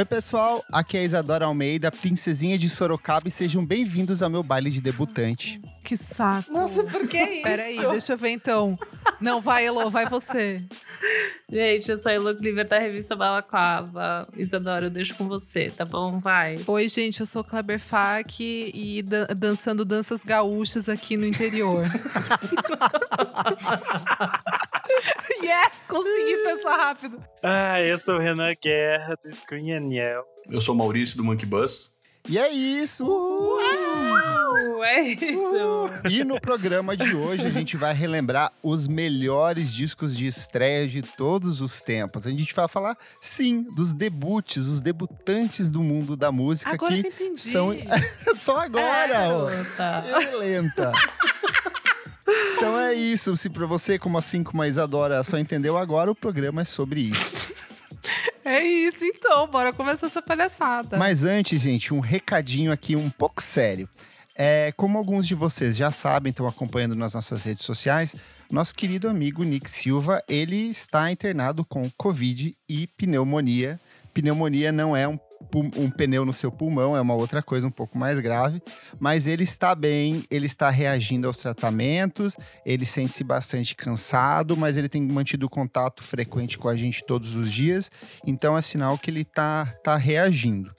Oi, pessoal. Aqui é a Isadora Almeida, princesinha de Sorocaba, e sejam bem-vindos ao meu baile de debutante. Que saco. Nossa, por que isso? Peraí, deixa eu ver então. Não, vai, Elo, vai você. Gente, eu sou a Elo Cliver da revista Balaclava. Isadora, eu deixo com você, tá bom? Vai. Oi, gente, eu sou Kleber Fak e dan dançando danças gaúchas aqui no interior. yes, consegui pensar rápido. Ah, eu sou o Renan Guerra do Screen Aniel. Eu sou o Maurício do Monkey Bus. E é isso! Uau, é isso! E no programa de hoje a gente vai relembrar os melhores discos de estreia de todos os tempos. A gente vai falar, sim, dos debuts, os debutantes do mundo da música Agora que que eu entendi. são só agora, É, ó. garota. lenta. Então é isso. Se pra você, como assim como a Isadora, só entendeu agora, o programa é sobre isso. É isso então, bora começar essa palhaçada. Mas antes, gente, um recadinho aqui um pouco sério. É, como alguns de vocês já sabem, estão acompanhando nas nossas redes sociais, nosso querido amigo Nick Silva, ele está internado com Covid e pneumonia. Pneumonia não é um, um pneu no seu pulmão, é uma outra coisa um pouco mais grave, mas ele está bem, ele está reagindo aos tratamentos, ele sente-se bastante cansado, mas ele tem mantido contato frequente com a gente todos os dias, então é sinal que ele está tá reagindo.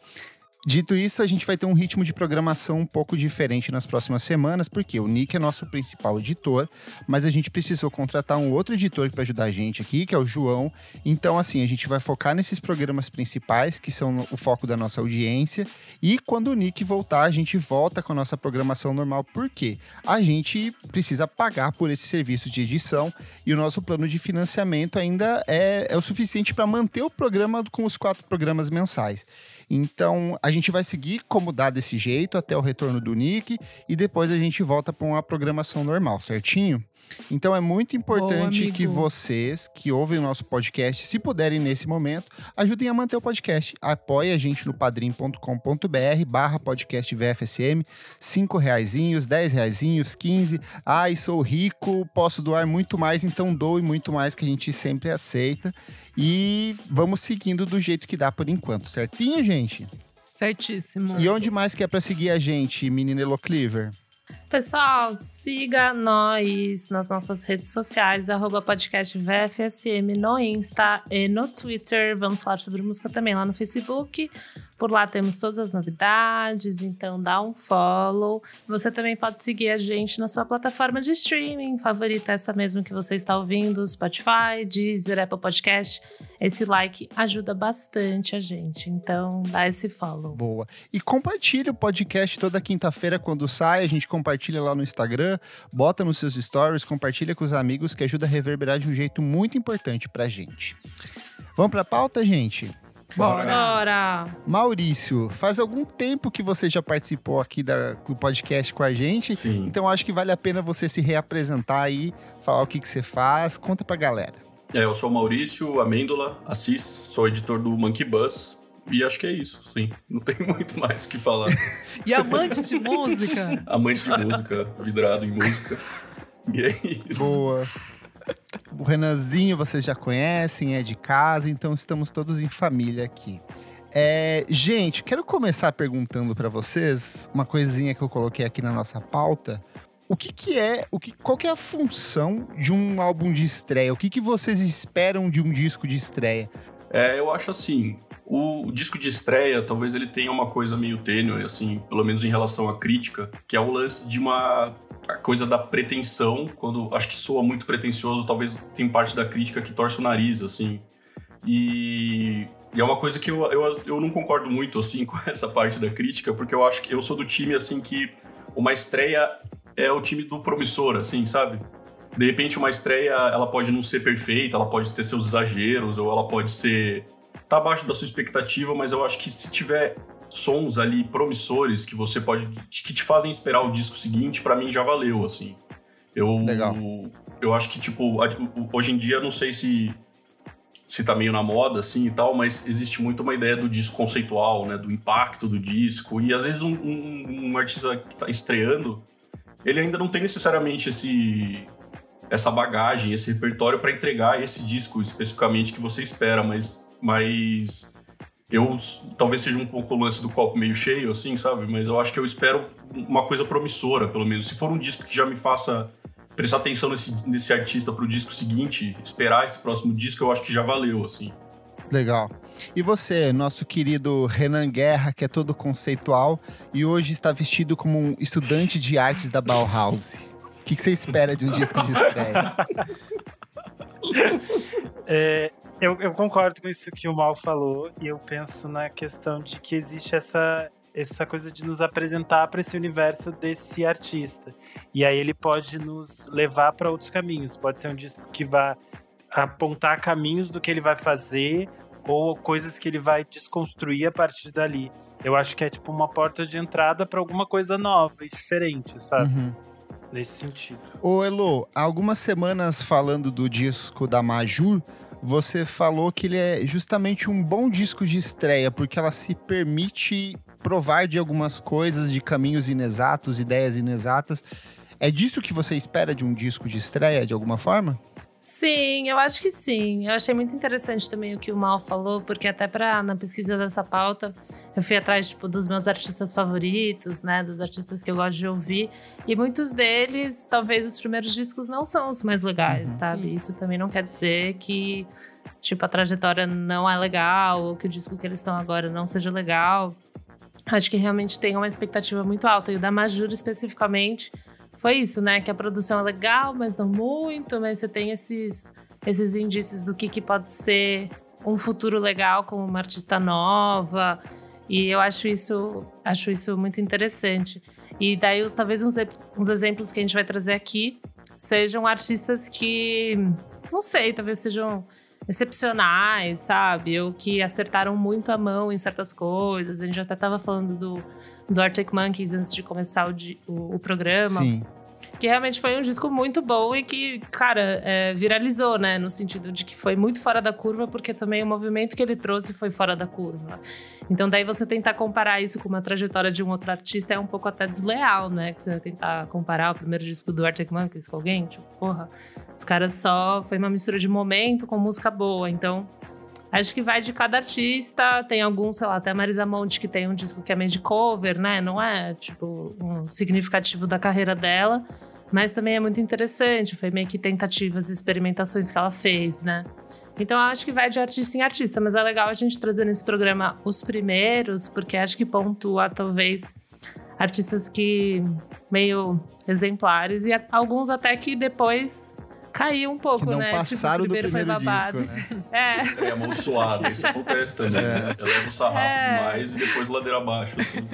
Dito isso, a gente vai ter um ritmo de programação um pouco diferente nas próximas semanas, porque o Nick é nosso principal editor, mas a gente precisou contratar um outro editor para ajudar a gente aqui, que é o João. Então, assim, a gente vai focar nesses programas principais, que são o foco da nossa audiência, e quando o Nick voltar, a gente volta com a nossa programação normal, porque a gente precisa pagar por esse serviço de edição e o nosso plano de financiamento ainda é, é o suficiente para manter o programa com os quatro programas mensais. Então, a gente vai seguir como dá desse jeito até o retorno do Nick e depois a gente volta para uma programação normal, certinho? Então é muito importante amigo. que vocês que ouvem o nosso podcast, se puderem nesse momento, ajudem a manter o podcast. Apoie a gente no padrim.com.br barra podcast VFSM, cinco reaisinhos, dez reaisinhos, 15. Ai, sou rico, posso doar muito mais, então doe muito mais que a gente sempre aceita. E vamos seguindo do jeito que dá por enquanto, certinho, gente? Certíssimo. E onde mais que é pra seguir a gente, menina Elo Cleaver? Pessoal, siga nós nas nossas redes sociais, arroba podcast VFSM no Insta e no Twitter. Vamos falar sobre música também lá no Facebook. Por lá temos todas as novidades, então dá um follow. Você também pode seguir a gente na sua plataforma de streaming favorita, essa mesmo que você está ouvindo, Spotify, Deezer, Apple Podcast. Esse like ajuda bastante a gente, então dá esse follow. Boa. E compartilha o podcast toda quinta-feira quando sai. A gente compartilha lá no Instagram, bota nos seus stories, compartilha com os amigos, que ajuda a reverberar de um jeito muito importante pra gente. Vamos pra pauta, gente? Bora. Bora! Maurício, faz algum tempo que você já participou aqui da- do podcast com a gente. Sim. Então acho que vale a pena você se reapresentar aí, falar o que, que você faz. Conta pra galera. É, eu sou o Maurício Amêndola Assis, sou editor do Monkey Bus. E acho que é isso, sim. Não tem muito mais o que falar. E amante de música? Amante de música, vidrado em música. E é isso. Boa. O Renanzinho vocês já conhecem, é de casa, então estamos todos em família aqui. É, gente, quero começar perguntando pra vocês uma coisinha que eu coloquei aqui na nossa pauta. O que, que é, o que, qual que é a função de um álbum de estreia? O que, que vocês esperam de um disco de estreia? É, eu acho assim, o, disco de estreia, talvez ele tenha uma coisa meio tênue, assim, pelo menos em relação à crítica, que é o lance de uma coisa da pretensão, quando acho que soa muito pretensioso, talvez tem parte da crítica que torce o nariz, assim. E, e é uma coisa que eu, eu, eu não concordo muito, assim, com essa parte da crítica, porque eu acho que eu sou do time, assim, que uma estreia é o time do promissor, assim, sabe? De repente, uma estreia, ela pode não ser perfeita, ela pode ter seus exageros, ou ela pode ser. tá abaixo da sua expectativa, mas eu acho que se tiver sons ali promissores que você pode. que te fazem esperar o disco seguinte, pra mim já valeu, assim. Eu. Legal. Eu acho que, tipo, hoje em dia, não sei se. se tá meio na moda, assim e tal, mas existe muito uma ideia do disco conceitual, né? Do impacto do disco. E às vezes um, um- um artista que tá estreando, ele ainda não tem necessariamente esse essa bagagem, esse repertório para entregar esse disco especificamente que você espera, mas, mas Eu talvez seja um pouco o lance do copo meio cheio, assim, sabe? Mas eu acho que eu espero uma coisa promissora, pelo menos. Se for um disco que já me faça prestar atenção nesse, nesse artista pro disco seguinte, esperar esse próximo disco, eu acho que já valeu, assim. Legal. E você, nosso querido Renan Guerra, que é todo conceitual e hoje está vestido como um estudante de artes da Bauhaus. O que, que você espera de um disco de estreia? É, eu, eu concordo com isso que o Mal falou e eu penso na questão de que existe essa essa coisa de nos apresentar para esse universo desse artista. E aí ele pode nos levar para outros caminhos. Pode ser um disco que vai apontar caminhos do que ele vai fazer ou coisas que ele vai desconstruir a partir dali. Eu acho que é tipo uma porta de entrada para alguma coisa nova e diferente, sabe? Uhum. Nesse sentido. Ô, Elo, algumas semanas falando do disco da Majur, você falou que ele é justamente um bom disco de estreia, porque ela se permite provar de algumas coisas, de caminhos inexatos, ideias inexatas. É disso que você espera de um disco de estreia, de alguma forma? Sim, eu acho que sim. Eu achei muito interessante também o que o Mal falou, porque até para na pesquisa dessa pauta, eu fui atrás tipo dos meus artistas favoritos, né, dos artistas que eu gosto de ouvir, e muitos deles, talvez os primeiros discos não são os mais legais, uhum, sabe? Sim. Isso também não quer dizer que tipo a trajetória não é legal ou que o disco que eles estão agora não seja legal. Acho que realmente tem uma expectativa muito alta e o da Majur especificamente foi isso, né? Que a produção é legal, mas não muito, mas você tem esses, esses indícios do que, que pode ser um futuro legal como uma artista nova. E eu acho isso, acho isso muito interessante. E daí, talvez uns, uns exemplos que a gente vai trazer aqui sejam artistas que, não sei, talvez sejam excepcionais, sabe? Ou que acertaram muito a mão em certas coisas. A gente até estava falando do do Arctic Monkeys antes de começar o, o, o programa. Sim. Que realmente foi um disco muito bom e que, cara, é, viralizou, né? No sentido de que foi muito fora da curva, porque também o movimento que ele trouxe foi fora da curva. Então, daí você tentar comparar isso com uma trajetória de um outro artista é um pouco até desleal, né? Que você tentar comparar o primeiro disco do Arctic Monkeys com alguém. Tipo, porra, os caras só. Foi uma mistura de momento com música boa. Então. Acho que vai de cada artista. Tem alguns, sei lá, até a Marisa Monte, que tem um disco que é meio de cover, né? Não é, tipo, um significativo da carreira dela. Mas também é muito interessante. Foi meio que tentativas e experimentações que ela fez, né? Então, acho que vai de artista em artista. Mas é legal a gente trazer nesse programa os primeiros, porque acho que pontua, talvez, artistas que meio exemplares. E alguns até que depois caiu um pouco, que não né? Passaram tipo, o primeiro, do primeiro foi babado. Disco, né? é. É amaldiçoado, isso acontece também, é. né? Eleva o sarrafo é. demais e depois ladeira abaixo. Assim.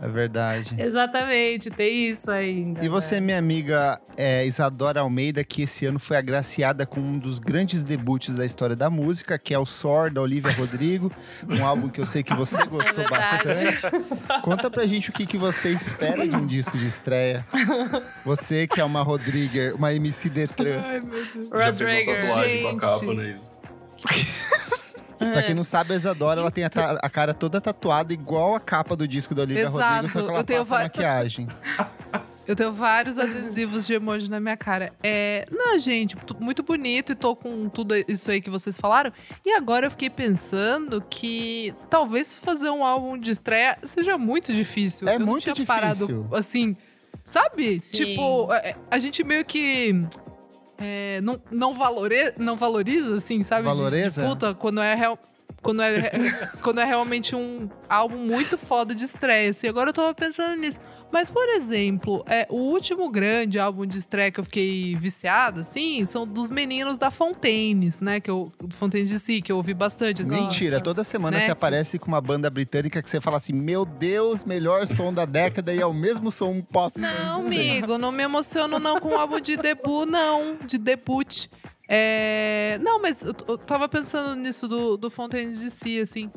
É verdade. Exatamente, tem isso ainda. E você, né? minha amiga é, Isadora Almeida, que esse ano foi agraciada com um dos grandes debuts da história da música, que é o Sor, da Olivia Rodrigo. um álbum que eu sei que você gostou é bastante. Conta pra gente o que, que você espera de um disco de estreia. Você que é uma Rodriguer, uma MC Detran. Ai, meu Deus. Já fez uma tatuagem com a capa, né? É. Pra quem não sabe, a Isadora ela tem a, a, cara toda tatuada, igual a capa do disco da Olivia Exato. Rodrigo, só que ela eu tenho passa maquiagem. Eu tenho vários adesivos de emoji na minha cara. É, não, gente, muito bonito e tô com tudo isso aí que vocês falaram. E agora eu fiquei pensando que talvez fazer um álbum de estreia seja muito difícil. É eu muito não tinha difícil. parado assim, sabe? Sim. Tipo, a, é, a gente meio que é, não, não, valore, não valoriza, assim, sabe? Valoriza? De, de puta, quando é real. Quando é, quando é realmente um álbum muito foda de estreia. Assim, agora eu tava pensando nisso. Mas, por exemplo, é, o último grande álbum de estreia que eu fiquei viciada, assim, são dos meninos da Fontaines, né? Que eu, do Fontaines de Si, que eu ouvi bastante. Assim. Mentira, toda semana né? você aparece com uma banda britânica que você fala assim: Meu Deus, melhor som da década e é o mesmo som posso. Não, amigo, não me emociono não com o álbum de debut, não. De debut. É... Não, mas eu, eu tava pensando nisso do, do Fontaines de Si, assim.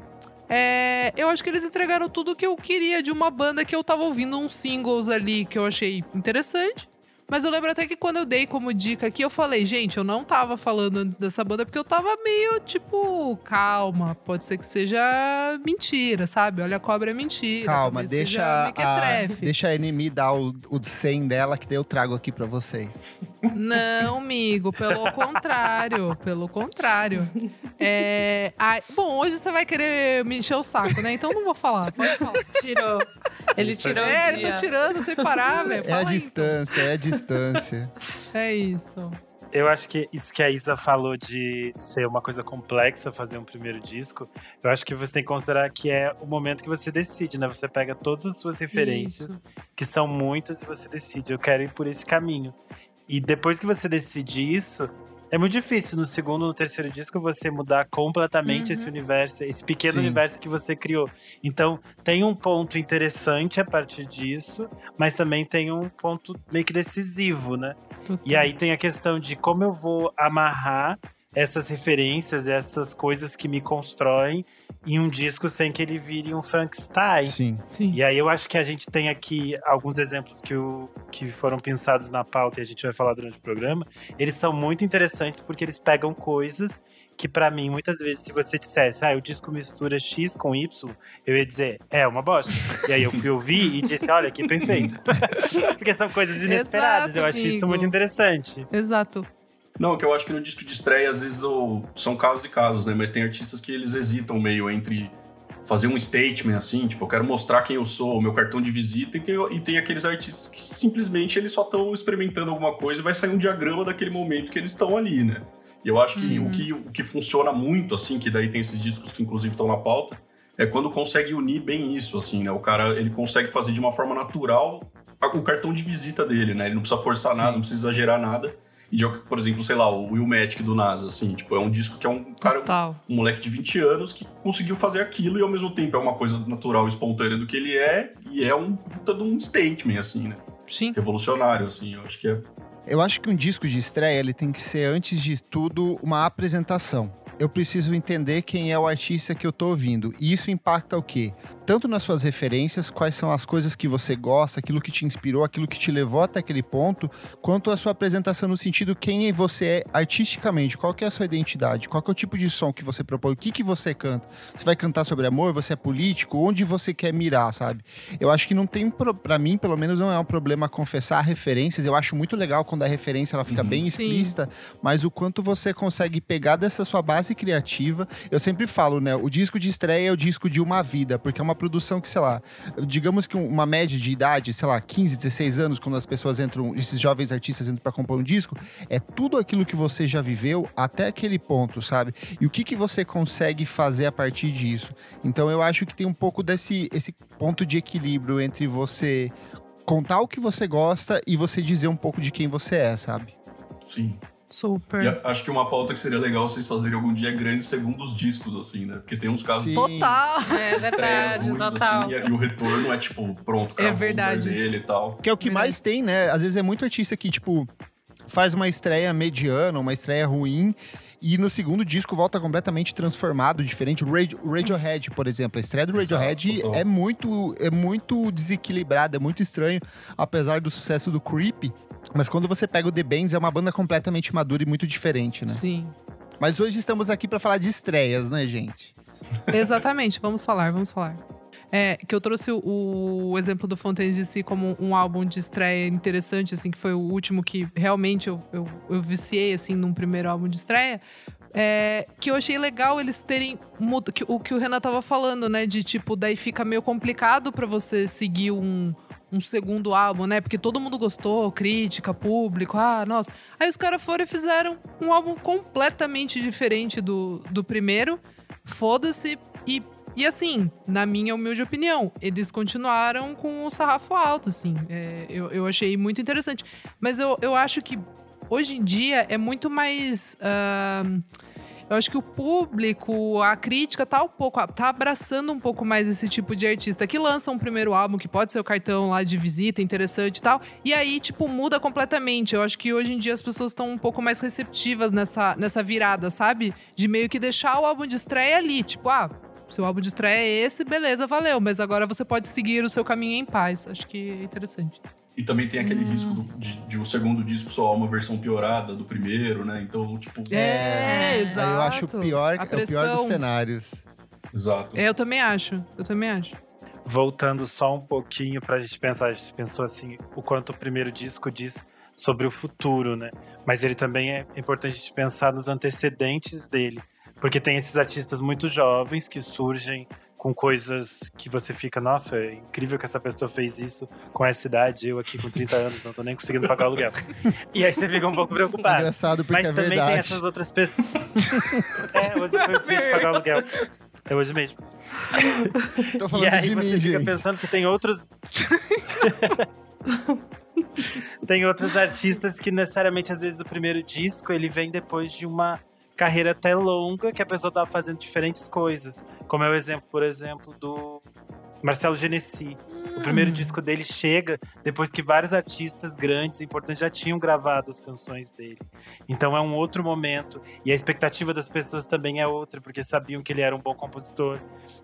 É, eu acho que eles entregaram tudo o que eu queria de uma banda que eu tava ouvindo uns singles ali que eu achei interessante. Mas eu lembro até que quando eu dei como dica aqui, eu falei, gente, eu não tava falando antes dessa banda porque eu tava meio tipo, calma, pode ser que seja mentira, sabe? Olha, a cobra é mentira. Calma, deixa a, deixa a Enemy dar o, o 100 dela que daí eu trago aqui para vocês. Não, amigo, pelo contrário, pelo contrário. É, ai, bom, hoje você vai querer me encher o saco, né? Então não vou falar, pode falar. Tirou. Ele tirou É, ele dia. tá tirando sem parar, velho. É a aí, distância, é a distância. Então. É isso. Eu acho que isso que a Isa falou de ser uma coisa complexa fazer um primeiro disco, eu acho que você tem que considerar que é o momento que você decide, né? Você pega todas as suas referências, Isso. que são muitas, e você decide, eu quero ir por esse caminho. E depois que você decide isso, é muito difícil no segundo ou no terceiro disco você mudar completamente Uhum. esse universo, esse pequeno Sim. universo que você criou. Então, tem um ponto interessante a partir disso, mas também tem um ponto meio que decisivo, né? E aí tem a questão de como eu vou amarrar essas referências, essas coisas que me constroem em um disco sem que ele vire um Frankenstein. Sim. Sim. E aí eu acho que a gente tem aqui alguns exemplos que, o, que foram pensados na pauta e a gente vai falar durante o programa. Eles são muito interessantes porque eles pegam coisas que pra mim, muitas vezes, se você dissesse, ah, o disco mistura X com Y, eu ia dizer, é uma bosta. e aí eu fui ouvir e disse, olha, que perfeito. porque são coisas inesperadas. Exato, eu acho isso muito interessante. Exato. Não, que eu acho que no disco de estreia, às vezes, o- são casos e casos, né? Mas tem artistas que eles hesitam meio entre fazer um statement, assim, tipo, eu quero mostrar quem eu sou, o meu cartão de visita, e tem, e tem aqueles artistas que simplesmente eles só estão experimentando alguma coisa e vai sair um diagrama daquele momento que eles estão ali, né? E eu acho que, Uhum. o que o que funciona muito, assim, que daí tem esses discos que inclusive estão na pauta, é quando consegue unir bem isso, assim, né? O cara, ele consegue fazer de uma forma natural o cartão de visita dele, né? Ele não precisa forçar Sim. nada, não precisa exagerar nada. De- por exemplo, sei lá, o Will Matic do NASA, assim, tipo, é um disco que é um cara, Total. um moleque de 20 anos que conseguiu fazer aquilo e ao mesmo tempo é uma coisa natural e espontânea do que ele é, e é um puta de um statement, assim, né? Sim. Revolucionário, assim, eu acho que é. Eu acho que um disco de estreia ele tem que ser, antes de tudo, uma apresentação. Eu preciso entender quem é o artista que eu tô ouvindo. E isso impacta o quê? Tanto nas suas referências, quais são as coisas que você gosta, aquilo que te inspirou, aquilo que te levou até aquele ponto, quanto a sua apresentação no sentido quem você é artisticamente, qual que é a sua identidade, qual que é o tipo de som que você propõe, o que que você canta. Você vai cantar sobre amor, você é político, onde você quer mirar, sabe? Eu acho que não tem, pra mim, pelo menos, não é um problema confessar referências. Eu acho muito legal quando a referência ela fica Uhum. bem Sim. explícita, mas o quanto você consegue pegar dessa sua base criativa. Eu sempre falo, né? O disco de estreia é o disco de uma vida, porque é uma produção que, sei lá, digamos que um- uma média de idade, sei lá, 15, 16 anos, quando as pessoas entram, esses jovens artistas entram pra compor um disco, é tudo aquilo que você já viveu até aquele ponto, sabe? E o que, que você consegue fazer a partir disso. Então eu acho que tem um pouco desse esse ponto de equilíbrio entre você contar o que você gosta e você dizer um pouco de quem você é, sabe? Sim. Super. E acho que uma pauta que seria legal vocês fazerem algum dia é grandes segundos discos, assim, né? Porque tem uns casos Sim. Total. É estreias verdade, ruins, total. assim, e, e o retorno é tipo, pronto, É o lugar verdade. dele e tal. Que é o que Verdade. mais tem, né? Às vezes é muito artista que, tipo, faz uma estreia mediana, uma estreia ruim, e no segundo disco volta completamente transformado, diferente. O Radio- Radiohead, por exemplo, a estreia do Exato, Radiohead total. é muito, é muito desequilibrada, é muito estranho, apesar do sucesso do Creep. Mas quando você pega o The Bands, é uma banda completamente madura e muito diferente, né? Sim. Mas hoje estamos aqui pra falar de estreias, né, gente? Exatamente, vamos falar, vamos falar. É, que eu trouxe o, o exemplo do Fontaines DC como um álbum de estreia interessante, assim, que foi o último que realmente eu, eu, eu viciei, assim, num primeiro álbum de estreia. É, que eu achei legal eles terem que, o que o Renan tava falando, né? De tipo, daí fica meio complicado pra você seguir um, um segundo álbum, né? Porque todo mundo gostou, crítica, público, ah, nossa. Aí os caras foram e fizeram um álbum completamente diferente do, do primeiro. Foda-se. E, e assim, na minha humilde opinião, eles continuaram com o sarrafo alto, assim. É, eu, eu achei muito interessante. Mas eu, eu acho que hoje em dia é muito mais. ahn, eu acho que o público, a crítica tá um pouco, tá abraçando um pouco mais esse tipo de artista que lança um primeiro álbum que pode ser o cartão lá de visita, interessante e tal, e aí tipo muda completamente. Eu acho que hoje em dia as pessoas estão um pouco mais receptivas nessa, nessa virada, sabe? De meio que deixar o álbum de estreia ali, tipo, ah, seu álbum de estreia é esse, beleza, valeu, mas agora você pode seguir o seu caminho em paz. Acho que é interessante. E também tem aquele Hum. risco do- de, de o segundo disco soar uma versão piorada do primeiro, né? Então, tipo. É, eu exato. Aí eu acho o pior, A é o pior dos cenários. Exato. É, eu também acho. Eu também acho. Voltando só um pouquinho pra gente pensar, a gente pensou assim, o quanto o primeiro disco diz sobre o futuro, né? Mas ele também é importante pensar nos antecedentes dele, porque tem esses artistas muito jovens que surgem com coisas que você fica, nossa, é incrível que essa pessoa fez isso com essa idade, eu aqui com 30 anos, não tô nem conseguindo pagar o aluguel. e aí você fica um pouco preocupado. Engraçado porque Mas é também verdade. tem essas outras pessoas. é, hoje foi o dia de pagar o aluguel. É hoje mesmo. Tô E falando aí de você mim, fica gente. pensando que tem outros. tem outros artistas que necessariamente, às vezes, o primeiro disco ele vem depois de uma carreira até longa que a pessoa tá fazendo diferentes coisas. Como é o exemplo, por exemplo, do Marcelo Genesi. O primeiro Hum. disco dele chega depois que vários artistas grandes e importantes já tinham gravado as canções dele. Então é um outro momento. E a expectativa das pessoas também é outra, porque sabiam que ele era um bom compositor.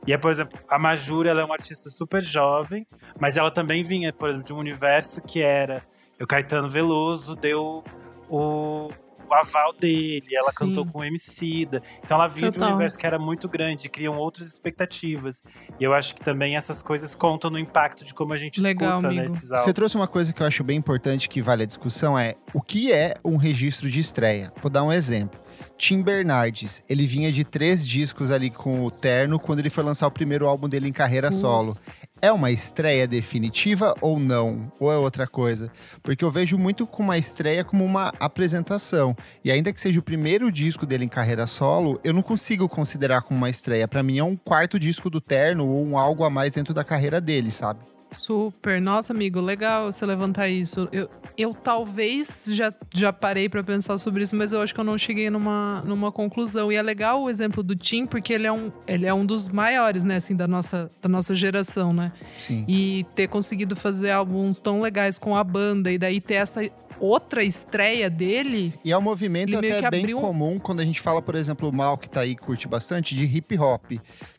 E é, por exemplo, a Majura, ela é uma artista super jovem, mas ela também vinha, por exemplo, de um universo que era. O Caetano Veloso deu o, o aval dele, ela Sim. cantou com o Emicida. Então ela vinha de um Total. universo que era muito grande, criam outras expectativas. E eu acho que também essas coisas contam no impacto de como a gente Legal, escuta amigo. nesses Você álbuns. trouxe uma coisa que eu acho bem importante que vale a discussão é o que é um registro de estreia. Vou dar um exemplo. Tim Bernardes, ele vinha de três discos ali com o Terno quando ele foi lançar o primeiro álbum dele em carreira solo. É uma estreia definitiva ou não? Ou é outra coisa? Porque eu vejo muito com uma estreia como uma apresentação. E ainda que seja o primeiro disco dele em carreira solo, eu não consigo considerar como uma estreia. Pra mim é um quarto disco do Terno ou um algo a mais dentro da carreira dele, sabe? Super. Nossa, amigo, legal você levantar isso. Eu, eu talvez já, já parei pra pensar sobre isso, mas eu acho que eu não cheguei numa, numa conclusão. E é legal o exemplo do Tim, porque ele é um, ele é um dos maiores, né, assim, da nossa, da nossa geração, né? Sim. E ter conseguido fazer álbuns tão legais com a banda e daí ter essa outra estreia dele. E é um movimento até bem comum quando a gente fala, por exemplo, o Mal, que tá aí, curte bastante, de hip hop.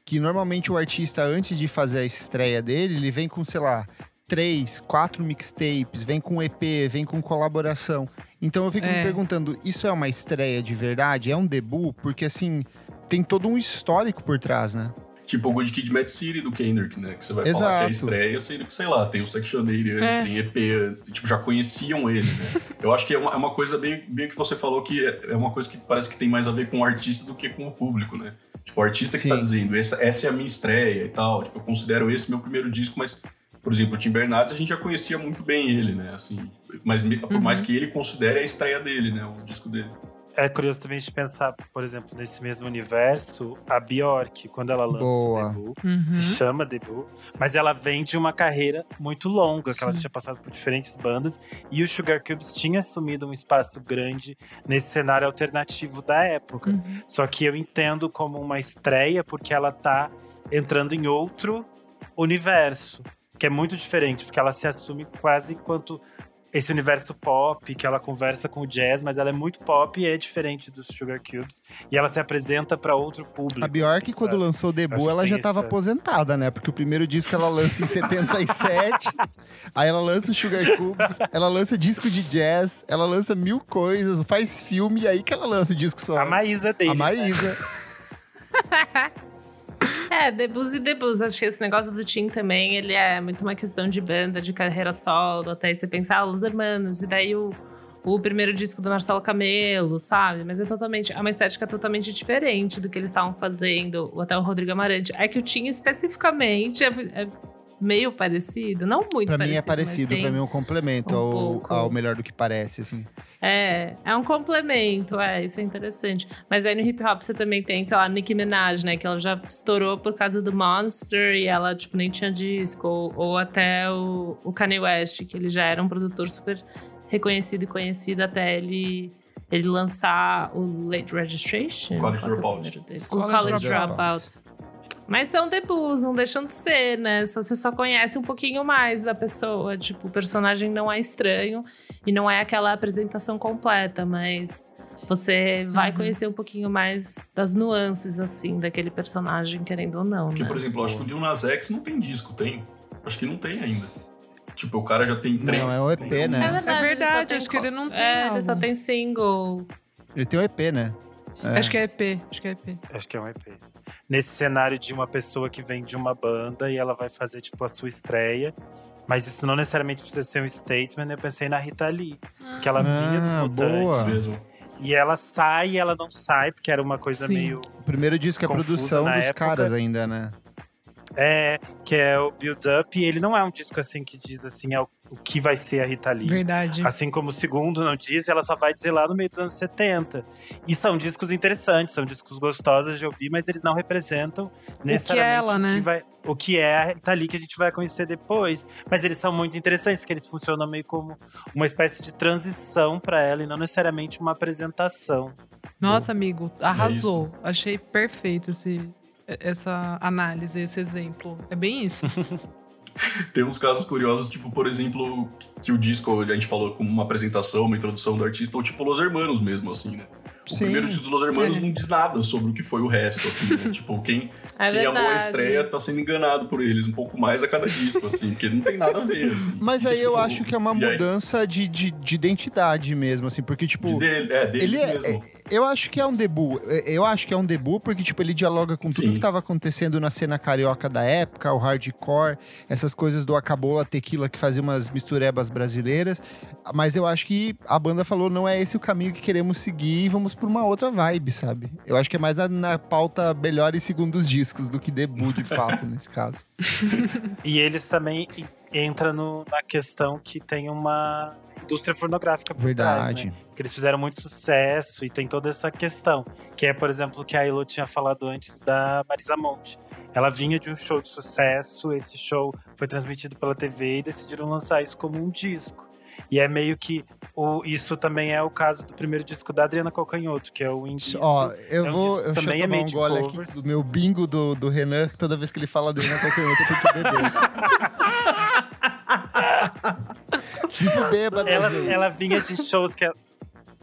Que normalmente o artista, antes de fazer a estreia dele, ele vem com, sei lá, três, quatro mixtapes, vem com EP, vem com colaboração. Então eu fico me É. perguntando, isso é uma estreia de verdade? É um debut? Porque assim, tem todo um histórico por trás, né? Tipo o Good Kid, Mad City do Kendrick, né? Que você vai falar que é Exato. estreia, sendo que, sei lá, tem o Sectionary antes, É. tem EP antes, tipo, já conheciam ele, né? Eu acho que é uma, é uma coisa bem, bem que você falou, que é, é uma coisa que parece que tem mais a ver com o artista do que com o público, né? Tipo, o artista que tá Sim. dizendo, essa, essa é a minha estreia e tal, tipo, eu considero esse meu primeiro disco, mas, por exemplo, o Tim Bernardes, a gente já conhecia muito bem ele, né? Assim, mas por Uhum. mais que ele considere a estreia dele, né? O disco dele. É curioso também de pensar, por exemplo, nesse mesmo universo, a Bjork, quando ela lança Boa. o debut, Uhum. se chama debut, mas ela vem de uma carreira muito longa, que ela Sim. já tinha passado por diferentes bandas, e o Sugar Cubes tinha assumido um espaço grande nesse cenário alternativo da época. Uhum. Só que eu entendo como uma estreia porque ela tá entrando em outro universo, que é muito diferente, porque ela se assume quase enquanto esse universo pop, que ela conversa com o jazz, mas ela é muito pop e é diferente dos Sugar Cubes, e ela se apresenta para outro público. A Bjork, quando lançou o debut, ela já tava essa- aposentada, né? Porque o primeiro disco ela lança em 77, aí ela lança o Sugar Cubes, ela lança disco de jazz, ela lança mil coisas, faz filme, e aí que ela lança o disco só. A Maísa deles, A né? É, debuts e debuts. Acho que esse negócio do Tim também, ele é muito uma questão de banda, de carreira solo. Até você pensar, ah, Los Hermanos. E daí o, o primeiro disco do Marcelo Camelo, sabe? Mas é totalmente... É uma estética totalmente diferente do que eles estavam fazendo. Ou até o Rodrigo Amarante. É que o Tim, especificamente, é, é meio parecido. Não muito Pra mim é parecido, parecido, pra mim é um complemento um ao, pouco. ao melhor do que parece, assim. É, é um complemento, é, isso é interessante. Mas aí no hip hop você também tem, sei lá, Nicki Minaj, né? Que ela já estourou por causa do Monster e ela, tipo, nem tinha disco. Ou, ou até o, o Kanye West, que ele já era um produtor super reconhecido e conhecido até ele, ele lançar o Late Registration. College é o Dropout. O College College Dropout. Mas são debuts, não deixam de ser, né? Se você só conhece um pouquinho mais da pessoa. Tipo, o personagem não é estranho e não é aquela apresentação completa, mas você vai Uhum. conhecer um pouquinho mais das nuances, assim, daquele personagem, querendo ou não, Porque, né? por exemplo, eu acho que o Lil Nas X não tem disco, tem? Acho que não tem ainda. Tipo, o cara já tem três. é o EP, um- né? É verdade, É verdade, acho que ele não tem É, ele só álbum. tem single. Ele tem o EP, né? É. Acho que é EP, acho que é EP. Acho que é um EP. Nesse cenário de uma pessoa que vem de uma banda e ela vai fazer, tipo, a sua estreia. Mas isso não necessariamente precisa ser um statement. Eu pensei na Rita Lee, que ela vinha dos Ah, Mutantes. Mesmo. E ela sai e ela não sai, porque era uma coisa Sim. meio. O primeiro disco é Confuso produção dos época. caras ainda, né? É, que é o Build Up. E ele não é um disco assim que diz assim, é o, o que vai ser a Rita Lee. Verdade. Assim como o segundo não diz, ela só vai dizer lá no meio dos anos 70. E são discos interessantes, são discos gostosos de ouvir, mas eles não representam necessariamente ela, né? o, que vai, o que é a Rita Lee que a gente vai conhecer depois. Mas eles são muito interessantes, que eles funcionam meio como uma espécie de transição para ela e não necessariamente uma apresentação. Nossa, amigo, É arrasou. Achei perfeito esse, essa análise, esse exemplo. É bem isso. Tem uns casos curiosos, tipo, por exemplo, que o disco, a gente falou como uma apresentação, uma introdução do artista, ou tipo Los Hermanos mesmo, assim, né? O Sim. primeiro disco dos Los Hermanos É. não diz nada sobre o que foi o resto, assim, né? tipo, quem, É quem amou a estreia tá sendo enganado por eles um pouco mais a cada disco, assim, porque não tem nada a ver, assim. Mas aí eu Tipo, acho que é uma e aí, mudança de, de, de identidade mesmo, assim, porque, tipo. de dele, é, Ele é, mesmo. é- eu acho que é um debut. É, Eu acho que é um debut porque, tipo, ele dialoga com tudo Sim. que tava acontecendo na cena carioca da época, o hardcore, essas coisas do Acabola Tequila que fazia umas misturebas brasileiras. Mas eu acho que a banda falou, não é esse o caminho que queremos seguir e vamos por uma outra vibe, sabe? Eu acho que é mais na, na pauta melhores segundos discos do que debut, de fato, nesse caso. E eles também entram no- na questão que tem uma indústria pornográfica por trás, Verdade. né? Que eles fizeram muito sucesso e tem toda essa questão. Que é, por exemplo, o que a Elo tinha falado antes da Marisa Monte. Ela vinha de um show de sucesso, esse show foi transmitido pela TV e decidiram lançar isso como um disco. E é meio que o, isso também é o caso do primeiro disco da Adriana Calcanhoto, que é o Indie. Ó, eu É um vou. Eu também é meio um de gole covers. aqui do meu bingo do, do Renan, toda vez que ele fala dele na qualquer outra, eu tenho que beber. Fico bêbado. ela, ela vinha de shows que ela,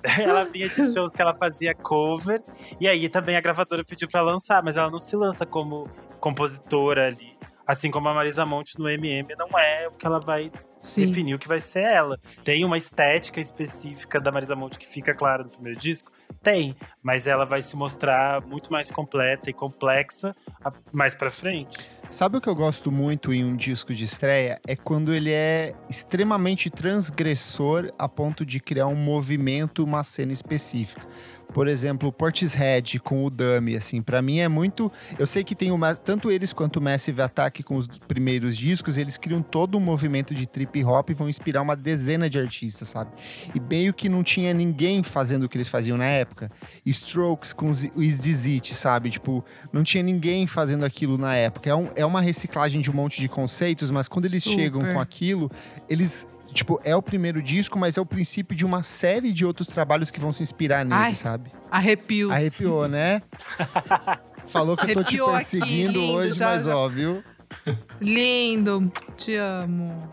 ela vinha de shows que ela fazia cover e aí também a gravadora pediu pra lançar, mas ela não se lança como compositora ali. Assim como a Marisa Monte no MM não é o que ela vai Sim. definir o que vai ser ela. Tem uma estética específica da Marisa Monte que fica clara no primeiro disco? Tem, mas ela vai se mostrar muito mais completa e complexa mais pra frente. Sabe o que eu gosto muito em um disco de estreia? É quando ele é extremamente transgressor a ponto de criar um movimento, uma cena específica. Por exemplo, o Portishead com o Dummy, assim, pra mim é muito. Eu sei que tem uma, tanto eles quanto o Massive Attack com os primeiros discos, eles criam todo um movimento de trip hop e vão inspirar uma dezena de artistas, sabe? E meio que não tinha ninguém fazendo o que eles faziam na época. Strokes com os- o It, sabe? Tipo, não tinha ninguém fazendo aquilo na época. É, um- é uma reciclagem de um monte de conceitos, mas quando eles Super. chegam com aquilo, eles. Tipo, é o primeiro disco, mas é o princípio de uma série de outros trabalhos que vão se inspirar nele, Ai, sabe? Arrepios. Arrepiou, né? Falou que eu tô te Arrepiou aqui, perseguindo lindo, hoje, já- mas já- ó, viu? Lindo. Te amo.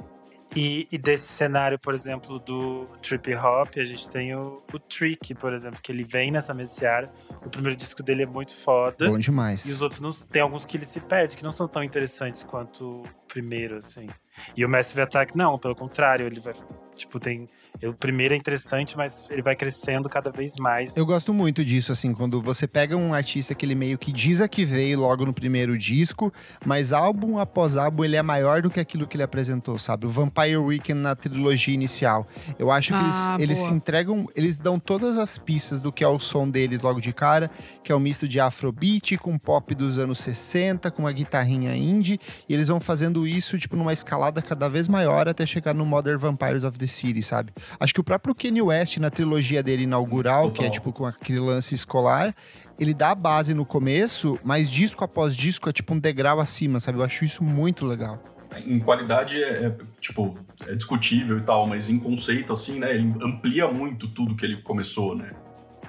E, e desse cenário, por exemplo, do trip hop, a gente tem o, o Trick, por exemplo, que ele vem nessa messiara. O primeiro disco dele é muito foda. Bom demais. E os outros não, tem alguns que ele se perde, que não são tão interessantes quanto o primeiro, assim. E o Massive Attack, não, pelo contrário, ele vai. Tipo, tem. O primeiro é interessante, mas ele vai crescendo cada vez mais. Eu gosto muito disso, assim, quando você pega um artista que ele meio que diz a que veio logo no primeiro disco, mas álbum após álbum ele é maior do que aquilo que ele apresentou, sabe? O Vampire Weekend na trilogia inicial. Eu acho que Ah, eles, eles se entregam, eles dão todas as pistas do que é o som deles logo de cara, que é um misto de afrobeat com pop dos anos 60, com uma guitarrinha indie, e eles vão fazendo isso, tipo, numa escalada cada vez maior até chegar no Modern Vampires of the City, sabe? Acho que o próprio Kanye West, na trilogia dele inaugural, que é Total. tipo com aquele lance escolar, ele dá a base no começo, mas disco após disco é tipo um degrau acima, sabe? Eu acho isso muito legal. Em qualidade é, é, tipo, é discutível e tal, mas em conceito, assim, né? Ele amplia muito tudo que ele começou, né?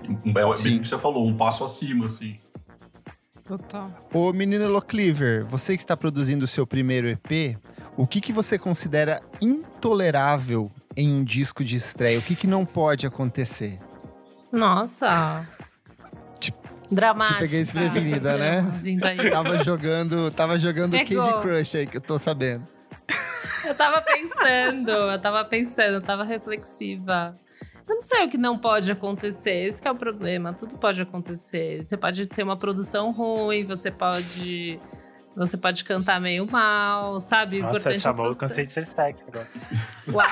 Um- É Sim. o que você falou, um passo acima, assim. Total. Ô menino Locliver, você que está produzindo o seu primeiro EP, o que, que você considera intolerável em um disco de estreia? O que, que não pode acontecer? Nossa. Te- Dramática. te peguei desprevenida, né? Tava jogando, tava jogando Pegou. Crush aí, que eu tô sabendo. Eu tava pensando, eu tava pensando, eu tava reflexiva. Eu não sei o que não pode acontecer, esse que é o problema. Tudo pode acontecer. Você pode ter uma produção ruim, você pode Você pode cantar meio mal, sabe? O Nossa, importante chamou, é eu você- cansei de ser sexy agora. Uau.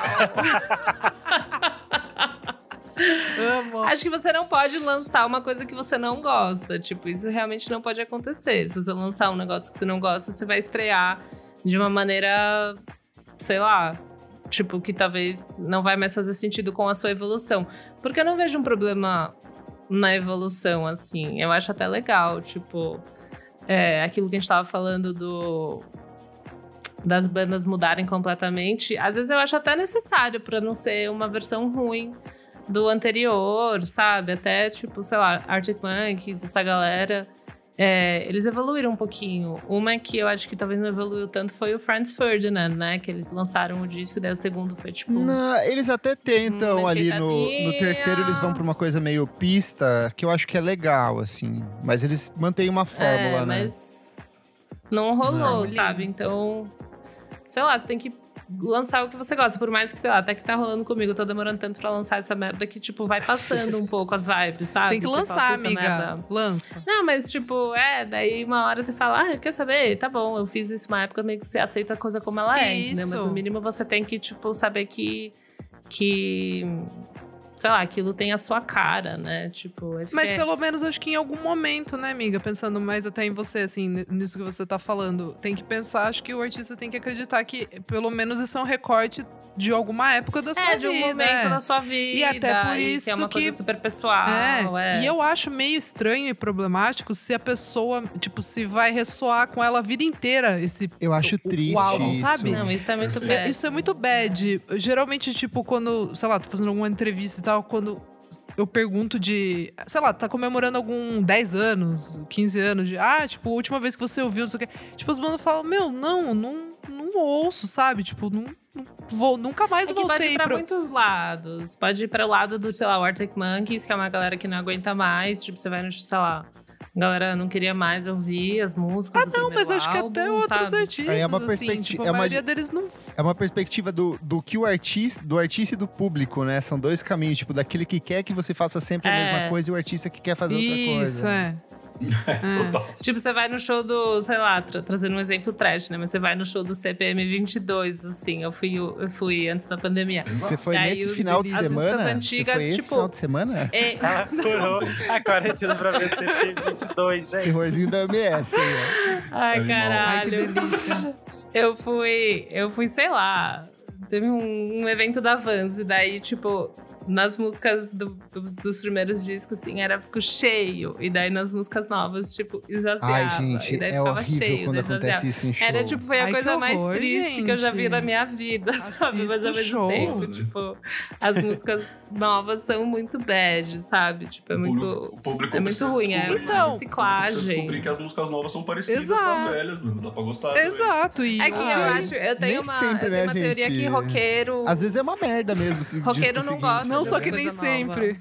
Amo. Acho que você não pode lançar uma coisa que você não gosta. Tipo, isso realmente não pode acontecer. Se você lançar um negócio que você não gosta, você vai estrear de uma maneira, sei lá, tipo, que talvez não vai mais fazer sentido com a sua evolução. Porque eu não vejo um problema na evolução, assim. Eu acho até legal, tipo, é, aquilo que a gente tava falando do. Das bandas mudarem completamente. Às vezes eu acho até necessário pra não ser uma versão ruim do anterior, sabe? Até, tipo, sei lá, Arctic Monkeys, essa galera. É, eles evoluíram um pouquinho. Uma que eu acho que talvez não evoluiu tanto foi o Franz Ferdinand, né? Que eles lançaram o disco, daí o segundo foi tipo. Não, eles até tentam ali no, no terceiro, eles vão pra uma coisa meio pista, que eu acho que é legal, assim. Mas eles mantêm uma fórmula, é, né? mas não rolou, Não. sabe? Então, sei lá, você tem que lançar o que você gosta. Por mais que, sei lá, até que tá rolando comigo, eu tô demorando tanto pra lançar essa merda que, tipo, vai passando um pouco as vibes, sabe? Tem que Você lançar, fala, "Puta amiga. merda." Lança. Não, mas tipo, é, daí uma hora você fala, ah, quer saber? Tá bom, eu fiz isso uma época, meio que você aceita a coisa como ela é, entendeu? Mas Isso. no mínimo você tem que, tipo, saber que. que sei lá, aquilo tem a sua cara, né? Tipo, esse Mas que é- pelo menos acho que em algum momento, né, amiga? Pensando mais até em você, assim, nisso que você tá falando. Tem que pensar, acho que o artista tem que acreditar que pelo menos isso é um recorte de alguma época da sua É, vida. de um momento é. da sua vida. E até por e isso que é uma que- coisa super pessoal. É. É. E eu acho meio estranho e problemático se a pessoa, tipo, se vai ressoar com ela a vida inteira esse Eu acho o- o triste álbum, isso. sabe? Não, isso é muito Perfeito. bad. Isso é muito bad. Geralmente, tipo, quando, sei lá, tô fazendo alguma entrevista e tal, quando eu pergunto de, sei lá, tá comemorando algum 10 anos, 15 anos de, ah, tipo, a última vez que você ouviu, não sei o quê. Tipo, os manos falam, meu, não, não, não ouço, sabe? Tipo, não, não vou, nunca mais É que pode voltei ir pra muitos lados. Pode ir para o lado do, sei lá, Arctic Monkeys, que é uma galera que não aguenta mais. Tipo, você vai no, sei lá, a galera não queria mais ouvir as músicas Ah, do não, mas acho que até álbum, outros sabe? artistas, é uma assim, perspectiva- tipo, é a uma- maioria deles não... É uma perspectiva do, do que o artista, do artista e do público, né? São dois caminhos, tipo, daquele que quer que você faça sempre a É. mesma coisa e o artista que quer fazer outra coisa. Isso, né? É. É. Total. Tipo, você vai no show do, sei lá, tra- trazendo um exemplo trash, né? Mas você vai no show do CPM 22, assim. Eu fui, eu fui antes da pandemia. Você foi aí nesse os- final de as músicas semana? antigas, você foi esse tipo- final de semana? É, Ela furou a quarentena pra ver CP22, gente. Terrorzinho da MS. ó. ai. Ai, caralho. delícia. Eu fui, eu fui, sei lá, teve um, um evento da Vans, e daí, tipo, nas músicas do- do- dos primeiros discos, assim, era ficou cheio. E daí nas músicas novas, tipo, esvaziava. Ai, e gente, daí é ficava horrível cheio, quando daí esvaziava. acontece isso em show. Era tipo, foi a Ai, coisa mais horror, triste que eu já vi gente. na minha vida, sabe? Mas ao mesmo show. tempo, tipo, as músicas novas são muito bad, sabe? Tipo, é O muito. público- o público É muito ruim, é. Então, reciclagem. descobrir que as músicas novas são parecidas com Exato. as velhas, mano. Dá pra gostar. Exato. E, É que eu Ai, acho, eu tenho nem uma, sempre, eu né, tenho uma teoria gente? que roqueiro. Às vezes é uma merda mesmo. se- Roqueiro não gosta Não, só que nem nova. sempre.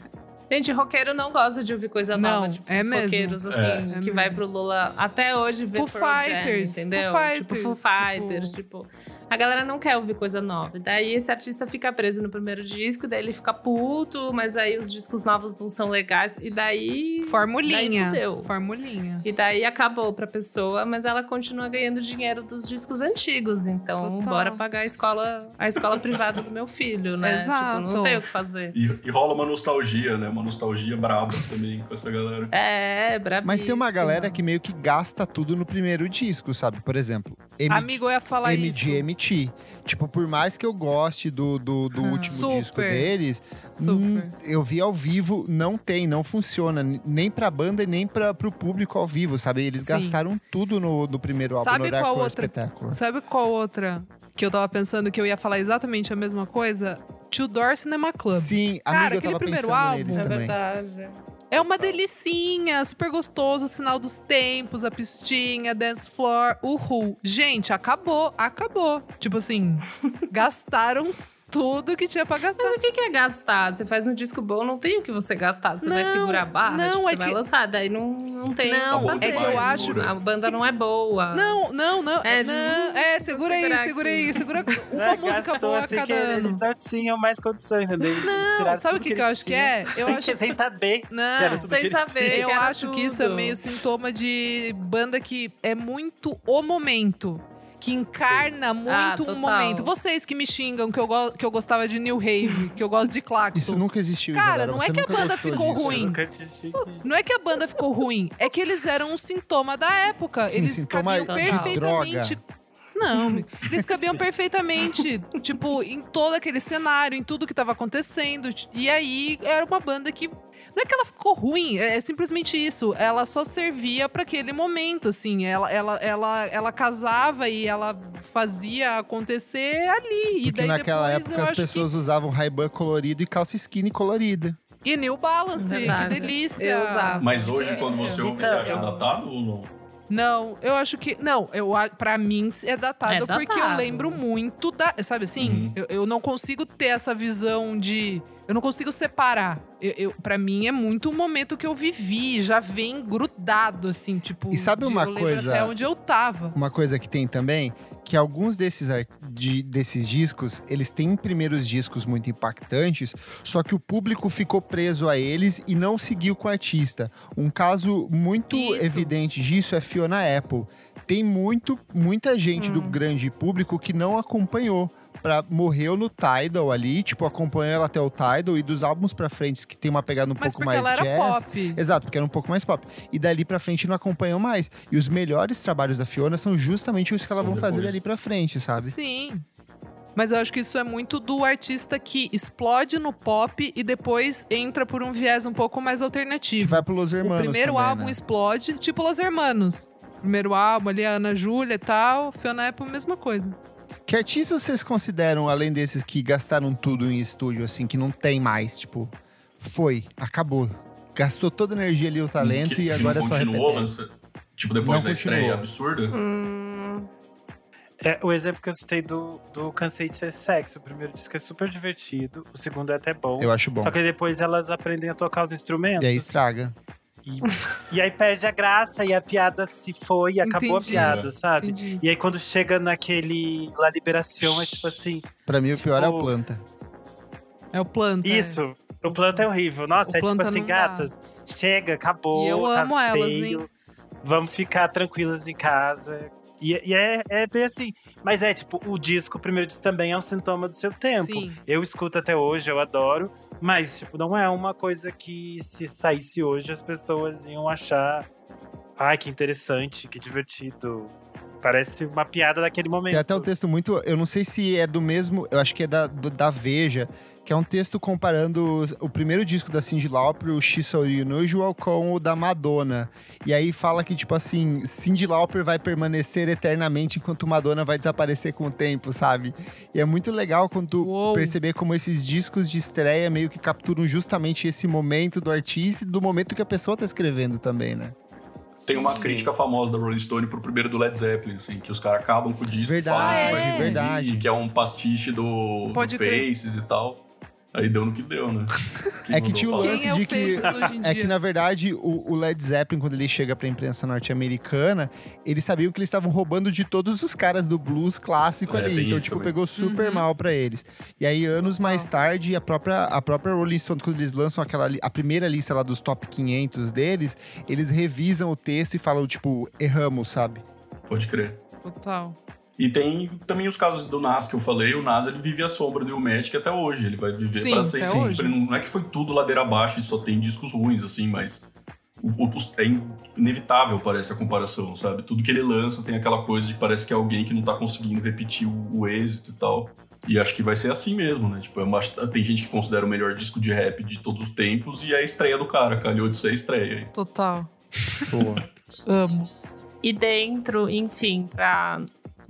Gente, roqueiro não gosta de ouvir coisa Não, nova. Tipo, é os mesmo. roqueiros, assim, É. que É vai pro Lula até hoje ver Foo Pearl Jam, Fighters, entendeu? Foo tipo, Fighters, Foo Fighters, tipo... A galera não quer ouvir coisa nova. E daí esse artista fica preso no primeiro disco, daí ele fica puto, mas aí os discos novos não são legais. E daí... Daí Formulinha. fudeu. Formulinha. E daí acabou pra pessoa, mas ela continua ganhando dinheiro dos discos antigos. Então, Total. bora pagar a escola, a escola privada do meu filho, né? Exato. Tipo, não tem o que fazer. E, e rola uma nostalgia, né? Uma nostalgia braba também com essa galera. É, brabíssimo. Mas tem uma galera que meio que gasta tudo no primeiro disco, sabe? Por exemplo, M Amigo, eu ia falar isso. MGMT. Tipo, por mais que eu goste do, do, do último Super. disco deles, Super. eu vi ao vivo, não tem, não funciona. Nem pra banda e nem pra, pro público ao vivo, sabe? Eles Sim. gastaram tudo no, no primeiro álbum, Sabe no qual Hardcore outra- Espetáculo. Sabe qual outra que eu tava pensando que eu ia falar exatamente a mesma coisa? Tudor Cinema Club. Sim, Cara, amiga, eu aquele tava primeiro álbum- neles É também. verdade. É uma delicinha, super gostoso, sinal dos tempos, a pistinha, dance floor, uhul. Gente, acabou, acabou. Tipo assim, gastaram tudo que tinha pra gastar. Mas o que que é gastar? Você faz um disco bom, não tem o que você gastar. Você vai Não, segurar a barra, não, tipo, é você vai que- lançar, daí não, não tem Não, o que é fazer. que eu acho- A banda não é boa. Não, não, não. É, não, não, é, segura aí, segurar segura aqui. aí, segura uma né, música gastou boa a assim cada que ano. Eles não tinham mais condições, entendeu? Não, sabe o tudo que, que eu acho que é? Eu sem, acho sem saber. Não, que tudo sem que saber. Eu que acho que isso é tudo. meio sintoma de banda que é muito o momento. Que encarna muito Ah, um momento. Vocês que me xingam que eu, go- que eu gostava de New Rave, que eu gosto de Claxons. Isso nunca existiu, Cara, não é que a banda ficou disso. ruim. Não é que a banda ficou ruim, é que eles eram um sintoma da época. Sim, eles cabiam de perfeitamente. Não, eles cabiam perfeitamente, tipo, em todo aquele cenário, em tudo que tava acontecendo. E aí era uma banda que. Não é que ela ficou ruim, é, é simplesmente isso. Ela só servia pra aquele momento, assim. Ela, ela, ela, ela casava e ela fazia acontecer ali. e Porque daí naquela depois época eu as acho que- pessoas usavam Ray-Ban colorido e calça skinny colorida. E New Balance, Verdade. que delícia. Eu usava. Mas hoje, quando você ouve, você Então, acha eu- datado ou não? Não, eu acho que. Não, eu, pra mim é datado, É porque eu datado. lembro muito da. Sabe assim? Uhum. Eu, eu não consigo ter essa visão de. Eu não consigo separar. Eu, eu, pra mim é muito um momento que eu vivi, já vem grudado, assim, tipo. E sabe de- uma coisa- Até onde eu tava. Uma coisa que tem também, que alguns desses, de- desses discos, eles têm primeiros discos muito impactantes, só que o público ficou preso a eles e não seguiu com o artista. Um caso muito Isso. evidente disso é Fiona Apple. Tem muito, muita gente Hum. do grande público que não acompanhou. Pra, morreu no Tidal ali, tipo, acompanhou ela até o Tidal e dos álbuns pra frente que tem uma pegada um Mas pouco mais ela era jazz. pop. Exato, porque era um pouco mais pop. E dali pra frente não acompanham mais. E os melhores trabalhos da Fiona são justamente os que ela vão fazer dali pra frente, sabe? Sim. Mas eu acho que isso é muito do artista que explode no pop e depois entra por um viés um pouco mais Que alternativo. vai pro Los O Hermanos primeiro também, álbum né? explode, tipo Los Hermanos. Primeiro álbum ali, a Ana Júlia e tal. Fiona Apple, mesma coisa. Que artistas vocês consideram, além desses que gastaram tudo em estúdio, assim, que não tem mais? Tipo, foi, acabou. Gastou toda a energia ali, o talento, Que- e que agora é só continuou, lança- Tipo, depois Não da estreia continuou. absurda. Hum, É, o exemplo que eu citei do, do Cansei de Ser Sexo. O primeiro disco é super divertido, o segundo é até bom. Eu acho bom. Só que depois elas aprendem a tocar os instrumentos. E aí estraga. E, e aí perde a graça e a piada se foi e acabou Entendi. a piada, sabe? Entendi. E aí quando chega naquele La Liberação é tipo assim, Pra mim, o pior é o Tipo, planta. É o planta. isso, o planta é horrível. Nossa, O é tipo assim, dá. gatas, chega, acabou, E eu tá amo elas, feio, hein? Vamos ficar tranquilas em casa. E, e é, é bem assim. Mas é tipo, o disco, o primeiro disco também é um sintoma do seu tempo. Sim. Eu escuto até hoje, eu adoro. Mas, tipo, não é uma coisa que se saísse hoje as pessoas iam achar. Ai, que interessante, que divertido. Parece uma piada daquele momento. Tem até um texto muito. Eu não sei se é do mesmo. Eu acho que é da, do- da Veja, que é um texto comparando o primeiro disco da Cyndi Lauper, o So Unusual, com o da Madonna. E aí fala que, tipo assim, Cyndi Lauper vai permanecer eternamente enquanto Madonna vai desaparecer com o tempo, sabe? E é muito legal quando tu Uou. perceber como esses discos de estreia meio que capturam justamente esse momento do artista e do momento que a pessoa tá escrevendo também, né? Tem uma Sim. crítica famosa da Rolling Stone pro primeiro do Led Zeppelin, assim, que os caras acabam com o disco Verdade, falam é. verdade. que é um pastiche do, do. Faces e tal. Aí deu no que deu, né? Quem É que tinha o lance Quem é o de que- Faces hoje em É dia? que, na verdade, o, o Led Zeppelin, quando ele chega pra imprensa norte-americana, eles sabiam que eles estavam roubando de todos os caras do blues clássico É, ali. Então, tipo, também. pegou super Uhum. mal pra eles. E aí, anos mais tarde, a própria, a própria Rolling Stone, quando eles lançam aquela, a primeira lista lá dos top 500 deles, eles revisam o texto e falam, tipo, erramos, sabe? Pode crer. Total. E tem também os casos do Nas que eu falei. O Nas ele vive a sombra do Magic até hoje. Ele vai viver Sim, pra ser até sempre. hoje. Não não é que foi tudo ladeira abaixo e só tem discos ruins, assim, mas. o- o- É inevitável, parece, a comparação, sabe? Tudo que ele lança tem aquela coisa de parece que é alguém que não tá conseguindo repetir o, o êxito e tal. E acho que vai ser assim mesmo, né? Tipo, é uma- tem gente que considera o melhor disco de rap de todos os tempos e é a estreia do cara, calhou de ser a estreia. aí. Total. Boa. Amo. E dentro, enfim, pra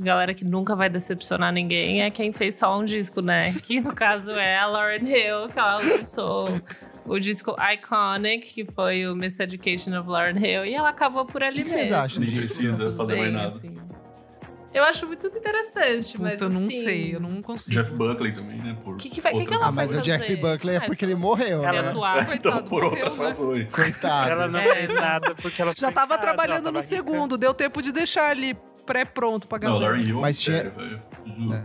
galera que nunca vai decepcionar ninguém, é quem fez só um disco, né? Que no caso é a Lauren Hill, que ela lançou o disco Iconic, que foi o Miss Education of Lauren Hill, e ela acabou por ali que mesmo. vocês acham Nem precisa fazer bem, mais nada. assim. Eu acho muito interessante, Puta, mas eu não assim, sei, eu não consigo. Jeff Buckley também, né? Por O que, que, vai, que, que outras ela Ah, mas o Jeff fazer? Buckley é porque ele morreu, ela né? atuar. Coitado, Então, por morreu, outras né? razões. Coitado. Ela não É. fez nada porque ela Já tava casa, trabalhando ela no tava rica. segundo, deu tempo de deixar ali pré-pronto pra Não, galera. Larry Hill é um Mas tinha- velho. Juro. É.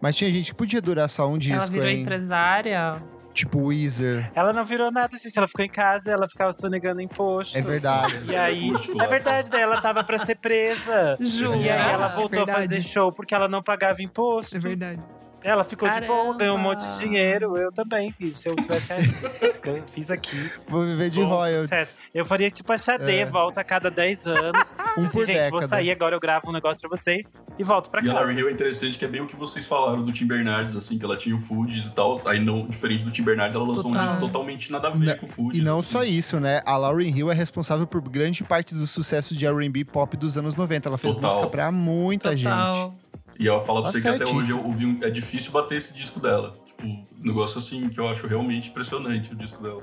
Mas tinha gente que podia durar só um Ela disco, virou hein? empresária. Tipo Weezer. Ela não virou nada, gente. Ela ficou em casa, ela ficava sonegando imposto. É verdade. E aí, é lá. verdade, daí ela tava pra ser presa. Jura? E aí ela É voltou a verdade. fazer show porque ela não pagava imposto. É verdade. Ela ficou de boa, Caramba. ganhou um monte de dinheiro. Eu também, filho. Se eu tivesse eu fiz aqui. Vou viver de Bom royalties. sucesso. Eu faria tipo a Xadê, É. volta a cada 10 anos. Um assim, por gente, vou década. sair agora, eu gravo um negócio pra vocês e volto pra E a casa. Larry Hill é interessante, que é bem o que vocês falaram do Tim Bernardes, assim, que ela tinha o Foods e tal. Aí, não, diferente do Tim Bernardes, ela lançou um Total. disco totalmente nada a ver Não- com o Foods. E não assim. só isso, né? A Lauryn Hill é responsável por grande parte dos sucessos de R&B pop dos anos 90. Ela fez Total. música pra muita gente. E ela fala pra Tá você que até hoje eu ouvi um, é difícil bater esse disco dela. Tipo, um negócio assim que eu acho realmente impressionante o disco dela.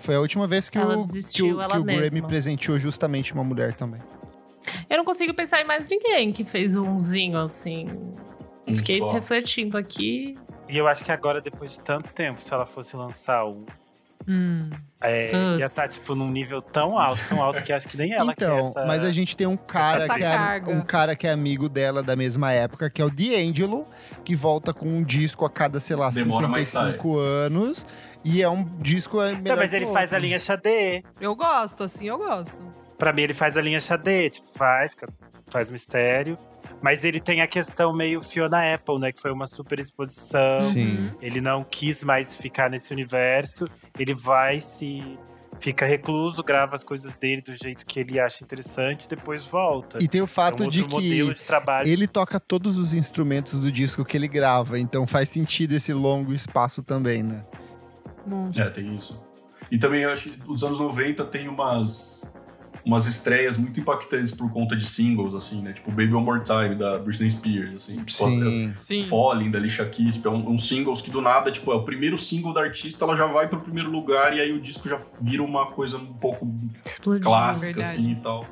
Foi a última vez que Ela o, desistiu que o, ela que o Grammy mesma. presenteou justamente uma mulher também. Eu não consigo pensar em mais ninguém que fez umzinho assim. Um Fiquei só. refletindo aqui. E eu acho que agora, depois de tanto tempo, se ela fosse lançar um. Hum. É, ia estar, tipo, num nível tão alto, tão alto que acho que nem ela então, quer essa... mas a gente tem um cara, que é, um cara que é amigo dela da mesma época, que é o D'Angelo, que volta com um disco a cada, sei lá, Demora, mas 55 anos. E é um disco é melhor Não, mas que ele o faz a outro. linha Xadê. Eu gosto, assim, eu gosto. Pra mim, ele faz a linha Xadê. Tipo, vai, fica, faz mistério. Mas ele tem a questão meio Fiona Apple, né? Que foi uma super exposição. Sim. Ele não quis mais ficar nesse universo. Ele vai se... Fica recluso, grava as coisas dele do jeito que ele acha interessante. Depois volta. E tem o é fato um de que de trabalho. ele toca todos os instrumentos do disco que ele grava, então faz sentido esse longo espaço também, né? É, tem isso. E também eu acho que os anos 90 tem umas umas estreias muito impactantes por conta de singles, assim, né? Tipo Baby One More Time, da Britney Spears, assim. Tipo, Sim. sim. Falling, da Alicia Keys, tipo, é um, uns singles que do nada, tipo, é o primeiro single da artista, ela já vai pro primeiro lugar e aí o disco já vira uma coisa um pouco Explodiu. clássica, verdade. assim, e tal.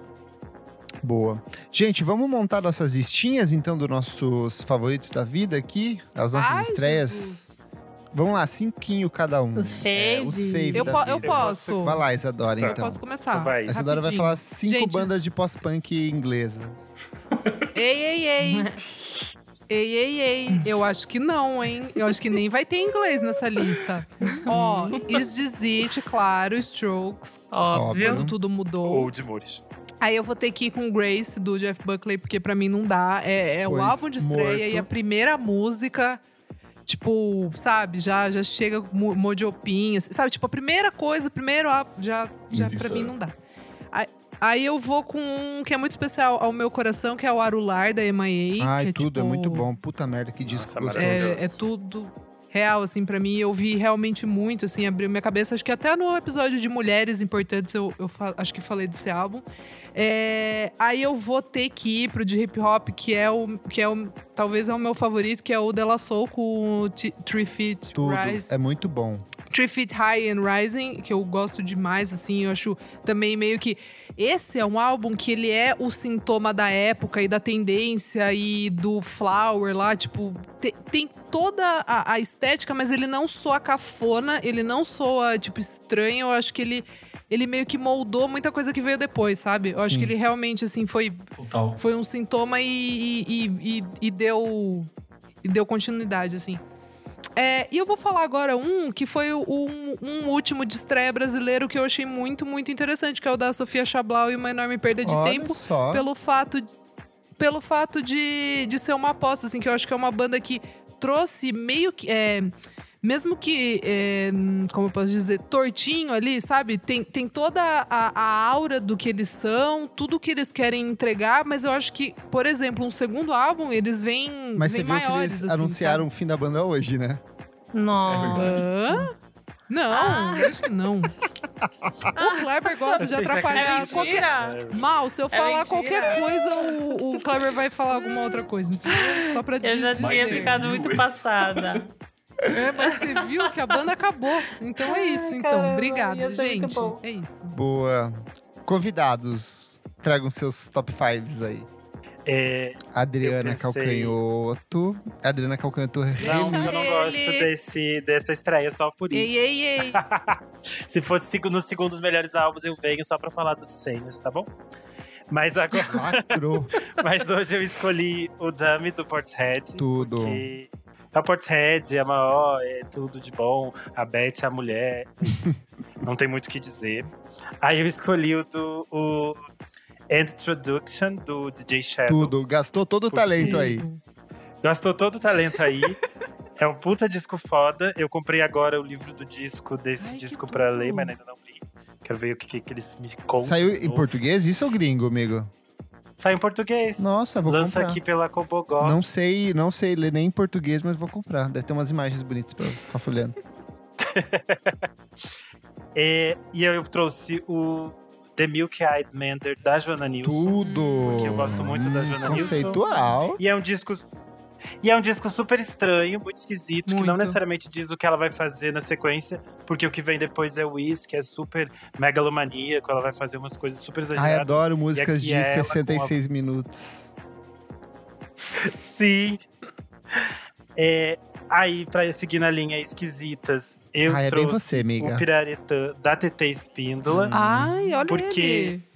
Boa. Gente, vamos montar nossas listinhas, então, dos nossos favoritos da vida aqui? As nossas Ai, estreias. Jesus. Vamos lá, cinquinho cada um. Os É, os faves. faves Eu, po- eu posso. Vai lá, Isadora, Tá. Eu então. posso começar. Então vai. A Isadora vai rapidinho. falar cinco Gente, bandas de pós-punk inglesa. Ei, ei, ei. Ei, ei, ei. Eu acho que não, hein? Eu acho que nem vai ter inglês nessa lista. Ó, Is This It, claro, Strokes, Óbvio. Quando tudo mudou. Ou de Mures. Aí eu vou ter que ir com Grace, do Jeff Buckley, porque pra mim não dá. É, é o álbum de estreia morto. e a primeira música, tipo, sabe, já, já chega mo- modiopinha, assim, sabe? Tipo, a primeira coisa, primeiro álbum, já, já pra mim sério. não dá. Aí, aí eu vou com um que é muito especial ao meu coração, que é o Arular, da MIA. Ai, que é, tudo, é tipo, muito bom. Puta merda, que disco Nossa, gostoso. é, é tudo real, assim, pra mim. Eu vi realmente muito, assim, abriu minha cabeça. Acho que até no episódio de Mulheres Importantes eu, eu acho que falei desse álbum. É, aí eu vou ter que ir pro de hip hop, que é o. que é o. talvez é o meu favorito, que é o Della Soul com o Three Feet Tudo. Rise. É muito bom. Three Feet High and Rising, que eu gosto demais, assim, eu acho também meio que. Esse é um álbum que ele é o sintoma da época e da tendência e do flower lá, tipo, te- tem toda a, a estética, mas ele não soa cafona, ele não soa, tipo, estranho, eu acho que ele. Ele meio que moldou muita coisa que veio depois, sabe? Eu acho Sim. que ele realmente, assim, foi, Total. foi um sintoma e, e, e- e- deu, e deu continuidade, assim. É, e eu vou falar agora um que foi um, um último de estreia brasileiro que eu achei muito, muito interessante, que é o da Sofia Chablau e uma enorme perda de Olha tempo. só. Pelo fato, pelo fato de, de ser uma aposta, assim, que eu acho que é uma banda que trouxe meio que. é, mesmo que, é, como eu posso dizer, tortinho ali, sabe? Tem, tem toda a, a aura do que eles são, tudo que eles querem entregar, mas eu acho que, por exemplo, um segundo álbum, eles vêm, Mas você vêm viu que maiores. eles assim, anunciaram sabe? o fim da banda hoje, né? Nossa. Hã? Não, acho que não. O Kleber gosta de era atrapalhar É qualquer. Mal, se eu falar mentira. qualquer coisa, o, o Kleber vai falar alguma outra coisa. Só pra Eu já tinha ficado muito passada. É, mas você viu que a banda acabou. Então é isso, Ai, então. caramba, Obrigada, gente. É isso. Boa. Convidados, tragam seus top fives aí. É, Adriana pensei- Calcanhoto. Adriana Calcanhoto. não, Deixa eu não gosto desse, dessa estreia só por isso. Ei, ei, ei. Se fosse no segundo dos melhores álbuns, eu venho só pra falar dos senhos, tá bom? Mas agora, mas hoje eu escolhi o Dummy do Portishead. tudo. Que é o Portishead, é maior, é tudo de bom. A Beth é a mulher. não tem muito o que dizer. Aí eu escolhi o do o Introduction do DJ Shadow. Tudo. Gastou todo o talento aí. Gastou todo o talento aí. É um puta disco foda. Eu comprei agora o livro do disco, desse Ai, disco pra tudo. ler, mas ainda não li. Quero ver o que, que eles me contam. Saiu em novo. português? Isso ou gringo, amigo? Saiu em português. Nossa, vou Lança comprar. aqui pela Cobogó. Não sei, não sei ler nem em português, mas vou comprar. Deve ter umas imagens bonitas pra ficar folhando. É, e eu trouxe o The Milk Eyed Mander da Joana Nilsson. Tudo. Porque eu gosto muito da Joana Nilsson. Conceitual. E é um disco. E é um disco super estranho, muito esquisito, que não Muito. necessariamente diz o que ela vai fazer na sequência, porque o que vem depois é o Wiz, que é super megalomaníaco, ela vai fazer umas coisas super Ai, exageradas. adoro músicas de é ela com a- 66 minutos. Sim. É, aí, pra seguir na linha esquisitas, eu Ai, é bem trouxe você, amiga. o Piraretã da TT Espíndola. Ai, olha Porque- ele.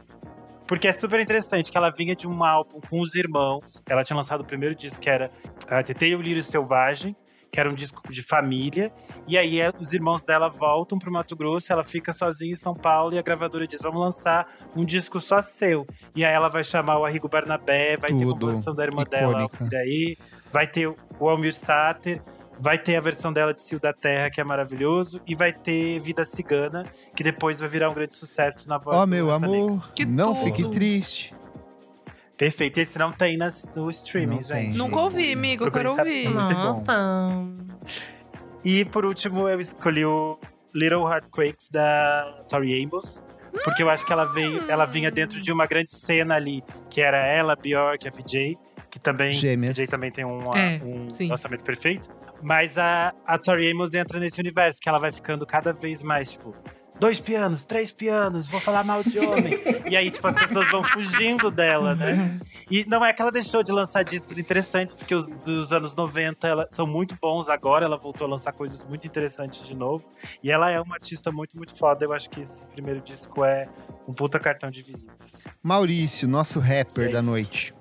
Porque é super interessante que ela vinha de um álbum com os irmãos. Ela tinha lançado o primeiro disco, que era a TT e o Lírio Selvagem, que era um disco de família. E aí é, os irmãos dela voltam pro Mato Grosso, ela fica sozinha em São Paulo e a gravadora diz: vamos lançar um disco só seu. E aí ela vai chamar o Arrigo Barnabé, vai ter Tudo. composição da irmã dela, Icônica. Alciraí, vai ter o Almir Sater. Vai ter a versão dela de Cio da Terra, que é maravilhoso, e vai ter Vida Cigana, que depois vai virar um grande sucesso na voz Ó, do meu amor, Que não tudo. fique triste. Perfeito. Esse não tem nas, no streaming, Não tem. gente. Nunca ouvi, amigo. Eu quero ouvir. Bom. Nossa. E por último, eu escolhi o Little Heartquakes da Tori Amos. Porque eu acho que ela veio, ela vinha dentro de uma grande cena ali, que era ela, Bjork, a PJ, que também. Gêmeas. Também tem uma- É, um sim. lançamento perfeito. Mas a, a Tori Amos entra nesse universo, que ela vai ficando cada vez mais, tipo, dois pianos, três pianos, vou falar mal de homem. e aí, tipo, as pessoas vão fugindo dela, né? E não é que ela deixou de lançar discos interessantes, porque os dos anos 90 ela, são muito bons agora. Ela voltou a lançar coisas muito interessantes de novo. E ela é uma artista muito, muito foda. Eu acho que esse primeiro disco é um puta cartão de visitas. Maurício, nosso rapper É da noite.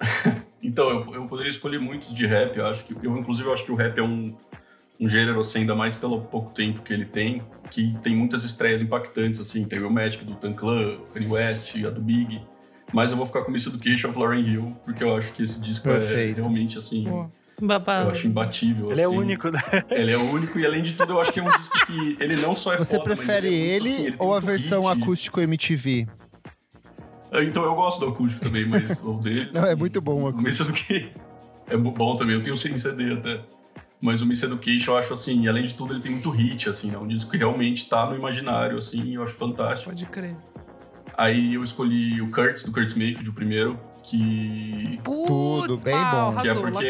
Então, eu, eu poderia escolher muitos de rap. Eu acho que, eu inclusive eu acho que o rap é um, um gênero assim, ainda mais pelo pouco tempo que ele tem, que tem muitas estreias impactantes assim. Tem o Magic do Tan Clan, Kanye West, a do Big. Mas eu vou ficar com Miss Education of Lauren Hill, porque eu acho que esse disco é Perfeito. realmente assim, Pô. Babado. eu acho imbatível. Ele é assim. único, né? Ele é único e além de tudo eu acho que é um disco que ele não só é Você foda, mas prefere ele, é ele, muito, assim, ele ou a versão hit. acústico MTV? Então eu gosto do acústico também, mas o dele. Não, é muito bom o O Miss Education é bo- bom também, eu tenho sem CD até. Mas o Miss Education eu acho assim, além de tudo, ele tem muito hit, assim, é um disco que realmente tá no imaginário, assim, eu acho fantástico. Pode crer. Aí eu escolhi o Curtis, do Curtis Mayfield, o primeiro, que. Tudo, bem bom. Que é porque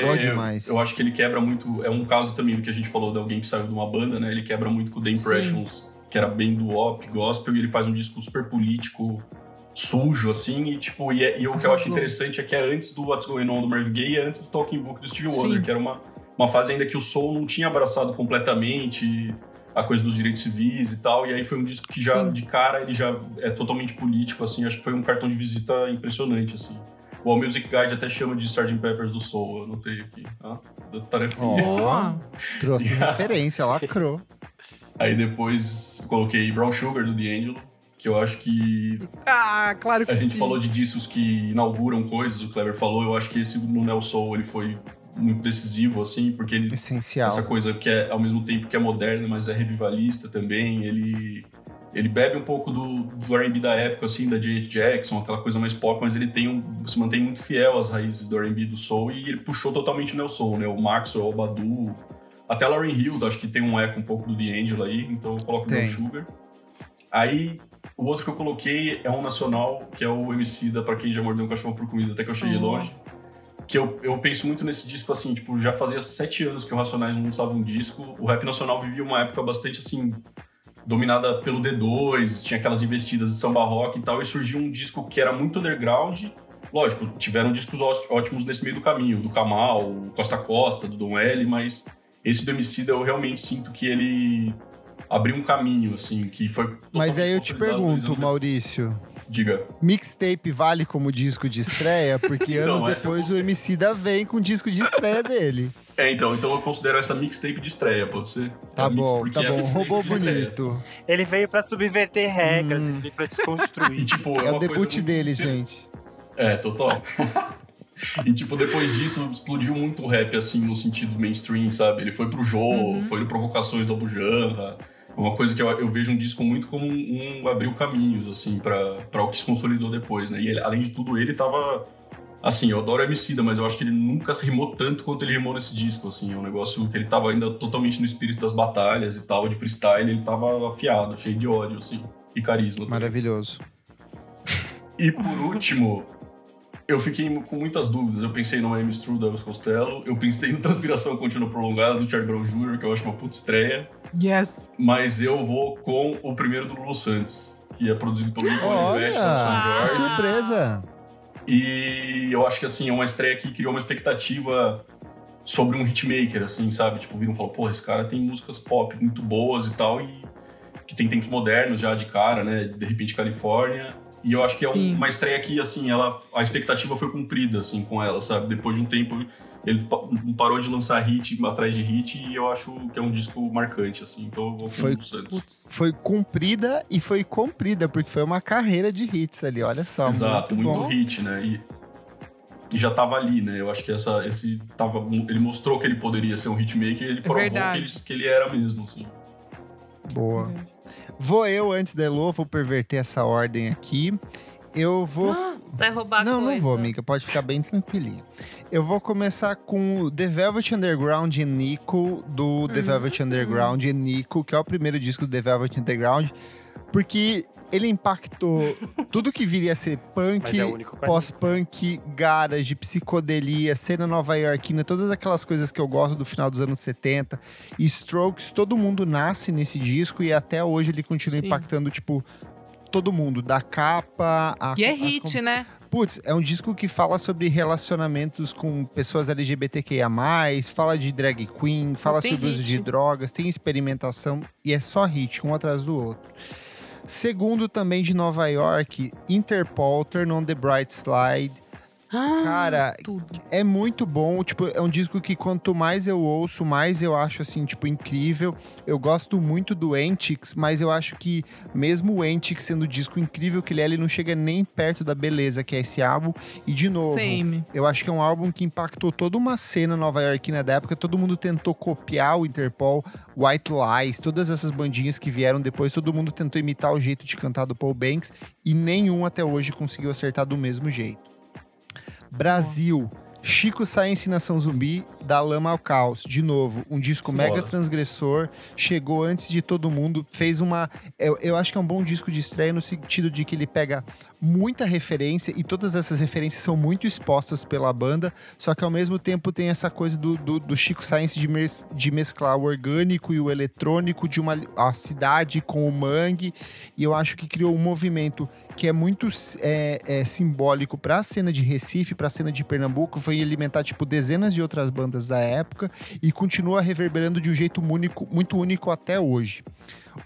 eu acho que ele quebra muito. É um caso também do que a gente falou de alguém que saiu de uma banda, né? Ele quebra muito com o The Sim. Impressions, que era bem do op, gospel, e ele faz um disco super político, sujo, assim, e tipo, e, é- e o que eu acho interessante é que é antes do What's Going On do Marvin Gaye e é antes do Talking Book do Stevie Sim. Wonder, que era uma, uma fase ainda que o soul não tinha abraçado completamente a coisa dos direitos civis e tal, e aí foi um disco que já, Sim. de cara, ele já é totalmente político, assim, acho que foi um cartão de visita impressionante, assim. O All Music Guide até chama de Sgt. Peppers do Soul, eu anotei aqui. Ah, essa tarefinha. Boa. Trouxe referência, lacrou. Aí depois coloquei Brown Sugar do D'Angelo, que eu acho que Ah, claro que a gente sim. falou de discos que inauguram coisas, o Kleber falou, eu acho que esse no Neo Soul ele foi muito decisivo, assim, porque ele Essencial. essa coisa que é ao mesmo tempo que é moderna, mas é revivalista também. Ele ele bebe um pouco do, do R&B da época, assim, da Janet Jackson, aquela coisa mais pop, mas ele tem um, se mantém muito fiel às raízes do R&B do soul e ele puxou totalmente o neo soul, né? O Maxwell, o Badu, até Lauryn Hill, acho que tem um eco um pouco do D'Angelo aí, então eu coloco o Tem. Brown Sugar. Aí o outro que eu coloquei é um nacional, que é o MC da Pra Quem Já Mordeu um Cachorro por Comida, até que eu cheguei Boa. longe. Que eu, eu penso muito nesse disco, assim, tipo, já fazia sete anos que o Racionais não lançava um disco. O rap nacional vivia uma época bastante, assim, dominada pelo D2, tinha aquelas investidas de samba rock e tal, e surgiu um disco que era muito underground, Lógico, tiveram discos ótimos nesse meio do caminho, do Kamal, Costa Costa, do Dom L, mas esse do Emicida eu realmente sinto que ele abriu um caminho, assim, que foi. Mas aí eu te pergunto, Maurício. Diga. Mixtape vale como disco de estreia? Porque anos depois o Emicida vem com o disco de estreia dele. É, então, então eu considero essa mixtape de estreia, pode ser? Tá bom, tá bom. Roubou bonito. Ele veio pra subverter regras, hum. ele veio pra desconstruir. e, tipo, é, é o debut dele, gente. É, total. e, tipo, depois disso, explodiu muito o rap, assim, no sentido mainstream, sabe? Ele foi pro jogo, uhum. foi no Provocações do Abujanra. Uma coisa que eu, eu, vejo um disco muito como um, um abriu caminhos, assim, para o que se consolidou depois, né? E ele, além de tudo, ele tava Assim, eu adoro Emicida, mas eu acho que ele nunca rimou tanto quanto ele rimou nesse disco, assim. É um negócio que ele tava ainda totalmente no espírito das batalhas e tal, de freestyle. Ele tava afiado, cheio de ódio, assim. E carisma. Maravilhoso. E por último, eu fiquei com muitas dúvidas. Eu pensei no Miami True da Elvis Costello. Eu pensei no Transpiração Contínua Prolongada do Charlie Brown Jr., que eu acho uma puta estreia. Yes. Mas eu vou com o primeiro do Lulu Santos, que é produzido pelo Nico Olha, que surpresa! E eu acho que, assim, é uma estreia que criou uma expectativa sobre um hitmaker, assim, sabe? Tipo, viram e falaram, pô, esse cara tem músicas pop muito boas e tal, e que tem tempos modernos já de cara, né? De repente, Califórnia. E eu acho que é Sim. uma estreia que, assim, ela, a expectativa foi cumprida, assim, com ela, sabe? Depois de um tempo, ele parou de lançar hit atrás de hit e eu acho que é um disco marcante, assim. Então eu vou com foi, o Santos. Foi cumprida e foi cumprida, porque foi uma carreira de hits ali, olha só. Exato, muito, muito hit, né? E, e, já tava ali, né? Eu acho que essa, esse tava, ele mostrou que ele poderia ser um hitmaker e ele é provou que ele, que ele, era mesmo, assim. Boa. Uhum. Vou eu, antes da Elo, vou perverter essa ordem aqui. Eu vou. Ah, vai roubar Não, coisa. não vou, amiga. Pode ficar bem tranquilinho. Eu vou começar com The Velvet Underground e Nico, do uhum. The Velvet Underground e Nico, que é o primeiro disco do The Velvet Underground. Porque ele impactou tudo que viria a ser punk, é pós-punk, garage, psicodelia, cena nova-iorquina, todas aquelas coisas que eu gosto do final dos anos 70. E Strokes, todo mundo nasce nesse disco e até hoje ele continua Sim. impactando, tipo, todo mundo, da capa a. E é hit, né? Putz, é um disco que fala sobre relacionamentos com pessoas LGBTQIA, fala de drag queen, fala sobre o uso de drogas, tem experimentação e é só hit, um atrás do outro. Segundo, também de Nova York, Interpol, Turn on the Bright Slide. Ah, Cara, tudo. é muito bom. Tipo, é um disco que quanto mais eu ouço, mais eu acho, assim, tipo, incrível. Eu gosto muito do Entix, mas eu acho que mesmo o Entix sendo o disco incrível que ele é, ele não chega nem perto da beleza que é esse álbum. E, de novo, Same. eu acho que é um álbum que impactou toda uma cena nova-iorquina da época. Todo mundo tentou copiar o Interpol, White Lies, todas essas bandinhas que vieram depois. Todo mundo tentou imitar o jeito de cantar do Paul Banks e nenhum até hoje conseguiu acertar do mesmo jeito. Brasil. Chico Science Nação Zumbi, da Lama ao Caos. De novo, um disco mega transgressor. Chegou antes de todo mundo. Fez uma. Eu, eu acho que é um bom disco de estreia no sentido de que ele pega muita referência e todas essas referências são muito expostas pela banda, só que ao mesmo tempo tem essa coisa do, do, do Chico Science de, mes, de mesclar o orgânico e o eletrônico de uma a cidade com o mangue, e eu acho que criou um movimento que é muito é, é, simbólico para a cena de Recife, para a cena de Pernambuco, foi alimentar tipo dezenas de outras bandas da época e continua reverberando de um jeito único, muito único até hoje.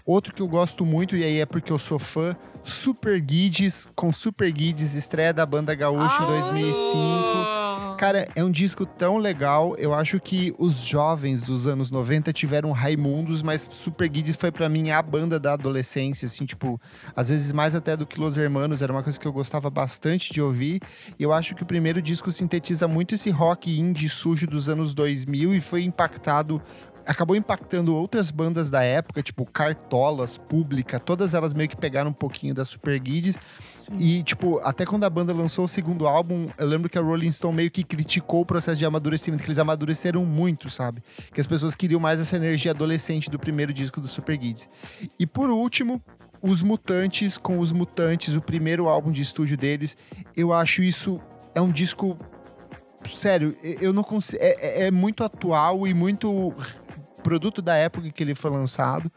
Outro que eu gosto muito, e aí é porque eu sou fã, Super Guides, com Super Guides, estreia da banda Gaúcha em 2005. Cara, é um disco tão legal. Eu acho que os jovens dos anos 90 tiveram Raimundos, mas Super Guides foi para mim a banda da adolescência, assim, tipo, às vezes mais até do que Los Hermanos, era uma coisa que eu gostava bastante de ouvir. E eu acho que o primeiro disco sintetiza muito esse rock indie sujo dos anos 2000 e foi impactado acabou impactando outras bandas da época, tipo Cartolas, Pública, todas elas meio que pegaram um pouquinho da Super Guides. E, tipo, até quando a banda lançou o segundo álbum, eu lembro que a Rolling Stone meio que criticou o processo de amadurecimento, que eles amadureceram muito, sabe? Que as pessoas queriam mais essa energia adolescente do primeiro disco do Super Guides. E por último, os Mutantes com os Mutantes, o primeiro álbum de estúdio deles. Eu acho isso é um disco sério, eu não consigo. É, é, é muito atual e muito produto da época que ele foi lançado.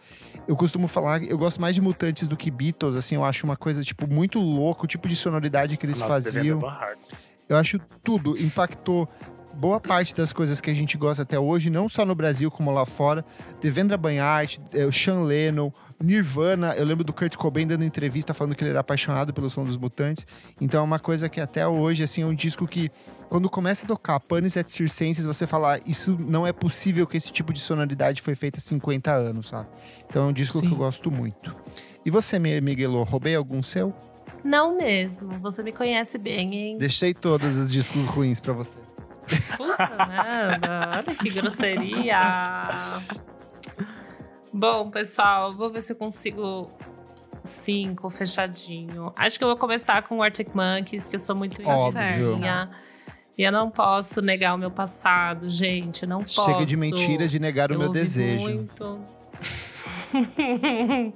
Eu costumo falar, eu gosto mais de Mutantes do que Beatles, assim, eu acho uma coisa, tipo, muito louco, o tipo de sonoridade que eles Nossa, faziam. Ter Hearts. Eu acho tudo impactou boa parte das coisas que a gente gosta até hoje, não só no Brasil como lá fora. Devendra Banhart, eh, o Sean Lennon, Nirvana. Eu lembro do Kurt Cobain dando entrevista falando que ele era apaixonado pelo som dos Mutantes. Então é uma coisa que até hoje, assim, é um disco que quando começa a tocar Panis et Circenses, você fala, "Ah, isso não é possível que esse tipo de sonoridade foi feita há 50 anos, sabe? Então é um disco que Sim. eu gosto muito. E você, Mi- Miguelô, roubei algum seu? Não mesmo. Você me conhece bem, hein? Deixei todos os discos ruins pra você. Puta merda. Olha que grosseria. Bom, pessoal, vou ver se eu consigo cinco fechadinho. Acho que eu vou começar com o Arctic Monkeys, porque eu sou muito Óbvio. indecisinha. E eu não posso negar o meu passado, gente. Não posso. Chega de mentiras de negar o Eu meu ouvi desejo. Muito.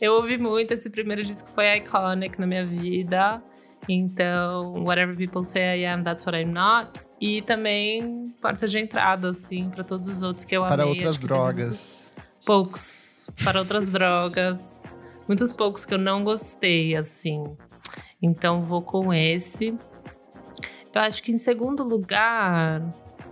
eu ouvi muito. Esse primeiro disco foi iconic na minha vida. Então, Whatever People Say I Am, That's What I'm Not. E também porta de entrada, assim, para todos os outros que eu Para amei. outras que tem drogas. Poucos. Para outras drogas. Muitos poucos que eu não gostei, assim. Então, vou com esse. Eu acho que em segundo lugar.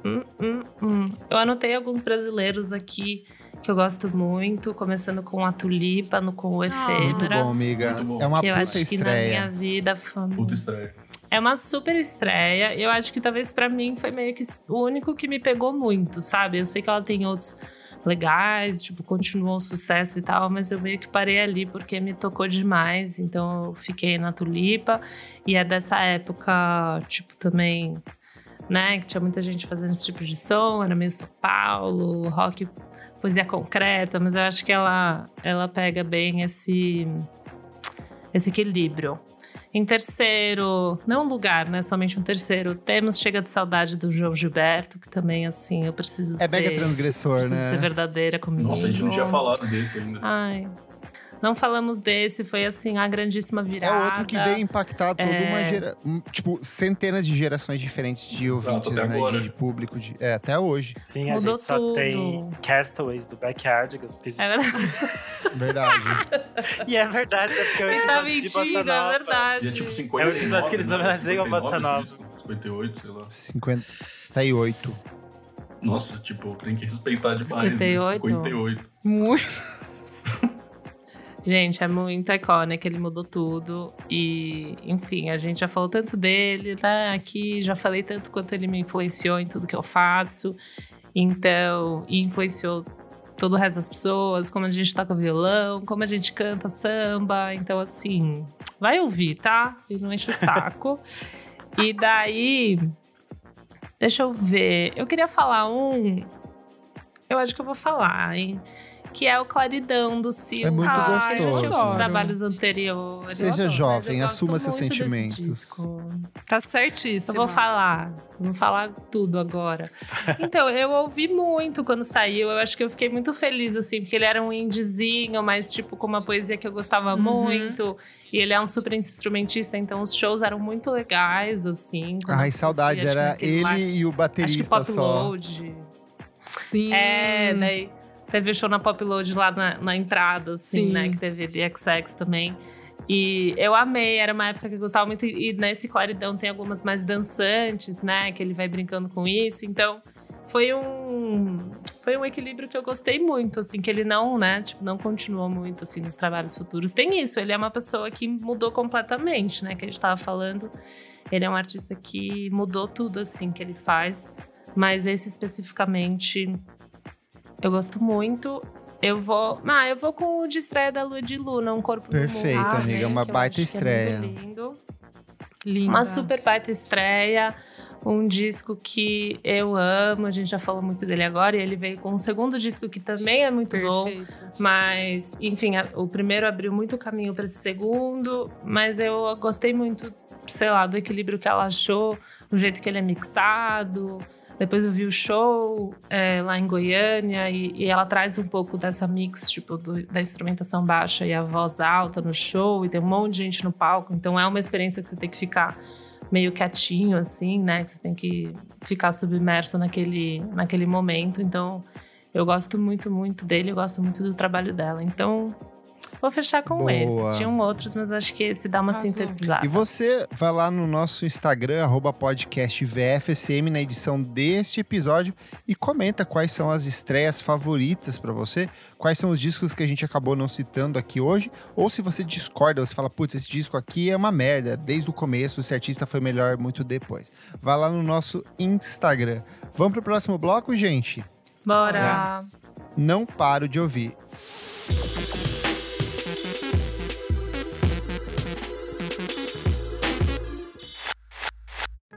hum, hum, hum. Eu anotei alguns brasileiros aqui que eu gosto muito, começando com a Tulipa, no, com o Muito Efêmera. bom, amiga. Muito bom. É uma que eu puta acho que na estreia. minha vida foi... Puta estreia. É uma super estreia. Eu acho que talvez pra mim foi meio que o único que me pegou muito, sabe? Eu sei que ela tem outros legais, tipo, continuou o sucesso e tal, mas eu meio que parei ali porque me tocou demais. Então eu fiquei na Tulipa. E é dessa época, tipo, também, né? Que tinha muita gente fazendo esse tipo de som, era meio São Paulo, rock, poesia concreta, mas eu acho que ela, ela pega bem esse, esse equilíbrio. Em terceiro, não um lugar, né? Somente um terceiro. Temos Chega de Saudade do João Gilberto, que também, assim, eu preciso É ser. mega transgressor, preciso né? ser verdadeira comigo. Nossa, a gente não tinha falado desse ainda. Ai. Não falamos desse, foi assim, a grandíssima É virada. outro que veio impactar toda É. uma gera... um, Tipo, centenas de gerações diferentes de Exato, ouvintes, até né? agora. De, de público. De... É, até hoje. Sim, a Mudou gente só tudo. tem Castaways do Backyardigans. É verdade. Verdade. E é verdade, é porque eu Tá de Bossa mentira, é verdade. E é tipo 50. É o episódio que eles homenageiam a Bossa Nova. 58, sei lá. 58. Nossa, tipo, tem que respeitar demais. 58? Né? 58. Muito. Gente, é muito icônico, ele mudou tudo. E, enfim, a gente já falou tanto dele, né? Aqui já falei tanto quanto ele me influenciou em tudo que eu faço. Então, e influenciou todo o resto das pessoas, como a gente toca violão, como a gente canta samba. Então, assim, vai ouvir, tá? E não enche o saco. e daí, deixa eu ver. Eu queria falar um. Eu acho que eu vou falar, hein? Que é o Claridão do Silvio. É muito Ai, Eu já gostoso. tive os trabalhos anteriores. Seja adoro, jovem, assuma seus sentimentos. Tá certíssimo. Eu vou falar, vou falar tudo agora. Então, eu ouvi muito quando saiu. Eu acho que eu fiquei muito feliz, assim, porque ele era um indiezinho, mas, tipo, com uma poesia que eu gostava Uhum. muito. E ele é um super instrumentista, então os shows eram muito legais, assim. Ai, que Era ele lá- e o Acho que baterista Pop só. Load. Sim. É, daí teve show na Pop Load lá na, na entrada, assim, Sim. né? Que teve ali XX também. E eu amei, era uma época que eu gostava muito. E nesse Claridão tem algumas mais dançantes, né? Que ele vai brincando com isso. Então, foi um. Foi um equilíbrio que eu gostei muito, assim, que ele não, né? Tipo, não continuou muito, assim, nos trabalhos futuros. Tem isso, ele é uma pessoa que mudou completamente, né? Que a gente tava falando. Ele é um artista que mudou tudo, assim, que ele faz. Mas esse especificamente eu gosto muito. Eu vou. Ah, eu vou com o de estreia da Lua de Luna, Um Corpo Perfeito, no Mundo. amiga, também, uma que eu baita é estreia. muito lindo. Linda. Uma super baita estreia. Um disco que eu amo, a gente já falou muito dele agora, e ele veio com um segundo disco que também é muito bom. Perfeito. Mas, enfim, a- o primeiro abriu muito caminho para esse segundo, mas eu gostei muito, sei lá, do equilíbrio que ela achou, o jeito que ele é mixado. Depois eu vi o show é, lá em Goiânia e, e ela traz um pouco dessa mix, tipo, do- da instrumentação baixa e a voz alta no show, e tem um monte de gente no palco. Então é uma experiência que você tem que ficar meio quietinho, assim, né? Que você tem que ficar submerso naquele, naquele momento. Então Eu gosto muito, muito dele, eu gosto muito do trabalho dela. Então, Vou fechar com Boa. esses. Tinham outros, mas acho que esse dá uma Arrasou. sintetizada. E você vai lá no nosso Instagram, arroba podcast VFSM, na edição deste episódio e comenta quais são as estreias favoritas pra você, quais são os discos que a gente acabou não citando aqui hoje, ou se você discorda, você fala, putz, esse disco aqui é uma merda, desde o começo, esse artista foi melhor muito depois. Vai lá no nosso Instagram. Vamos pro próximo bloco, gente? Bora! Não paro de ouvir.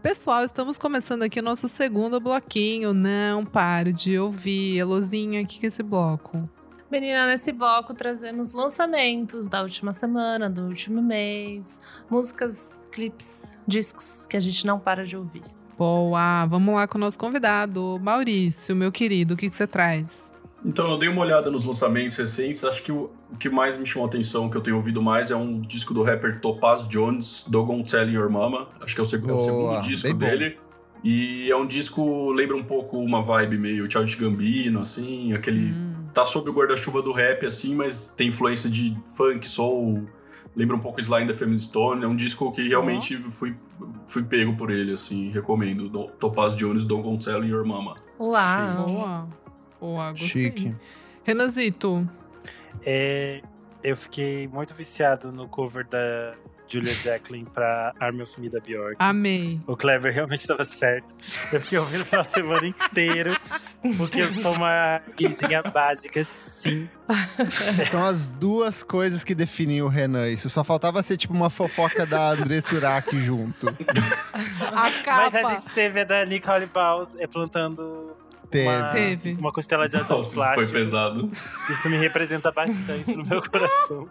Pessoal, estamos começando aqui o nosso segundo bloquinho. Não paro de ouvir. Elozinha, o que que é esse bloco? Menina, nesse bloco trazemos lançamentos da última semana, do último mês, músicas, clipes, discos que a gente não para de ouvir. Boa, vamos lá com o nosso convidado, Maurício, meu querido, o que que você traz? Então, eu dei uma olhada nos lançamentos recentes. Acho que o, o que mais me chamou a atenção, que eu tenho ouvido mais, é um disco do rapper Topaz Jones, Dogon Tell Your Mama. Acho que é o, seg- é o Boa, segundo disco dele. E é um disco, lembra um pouco uma vibe meio Charles Gambino, assim, aquele... Hum, Tá sob o guarda-chuva do rap, assim, mas tem influência de funk, soul, lembra um pouco and the Family Stone. É um disco que realmente fui, fui pego por ele, assim, recomendo. Do- Topaz Jones, Dogon Tell Your Mama. Uau! boa, boa, gostei. Chique. Renanzito, É, eu fiquei muito viciado no cover da Julia Jacqueline pra Army of Me da Bjork. amei. O Clever realmente estava certo. Eu fiquei ouvindo de semana inteiro, porque eu sou uma guizinha básica, sim. São as duas coisas que definiam o Renan. Isso só faltava ser tipo uma fofoca da André Surak junto. A Mas a capa. gente teve a da Nicole Baus é, plantando. Uma, Teve. uma costela de adão Nossa, isso foi pesado. Isso me representa bastante no meu coração.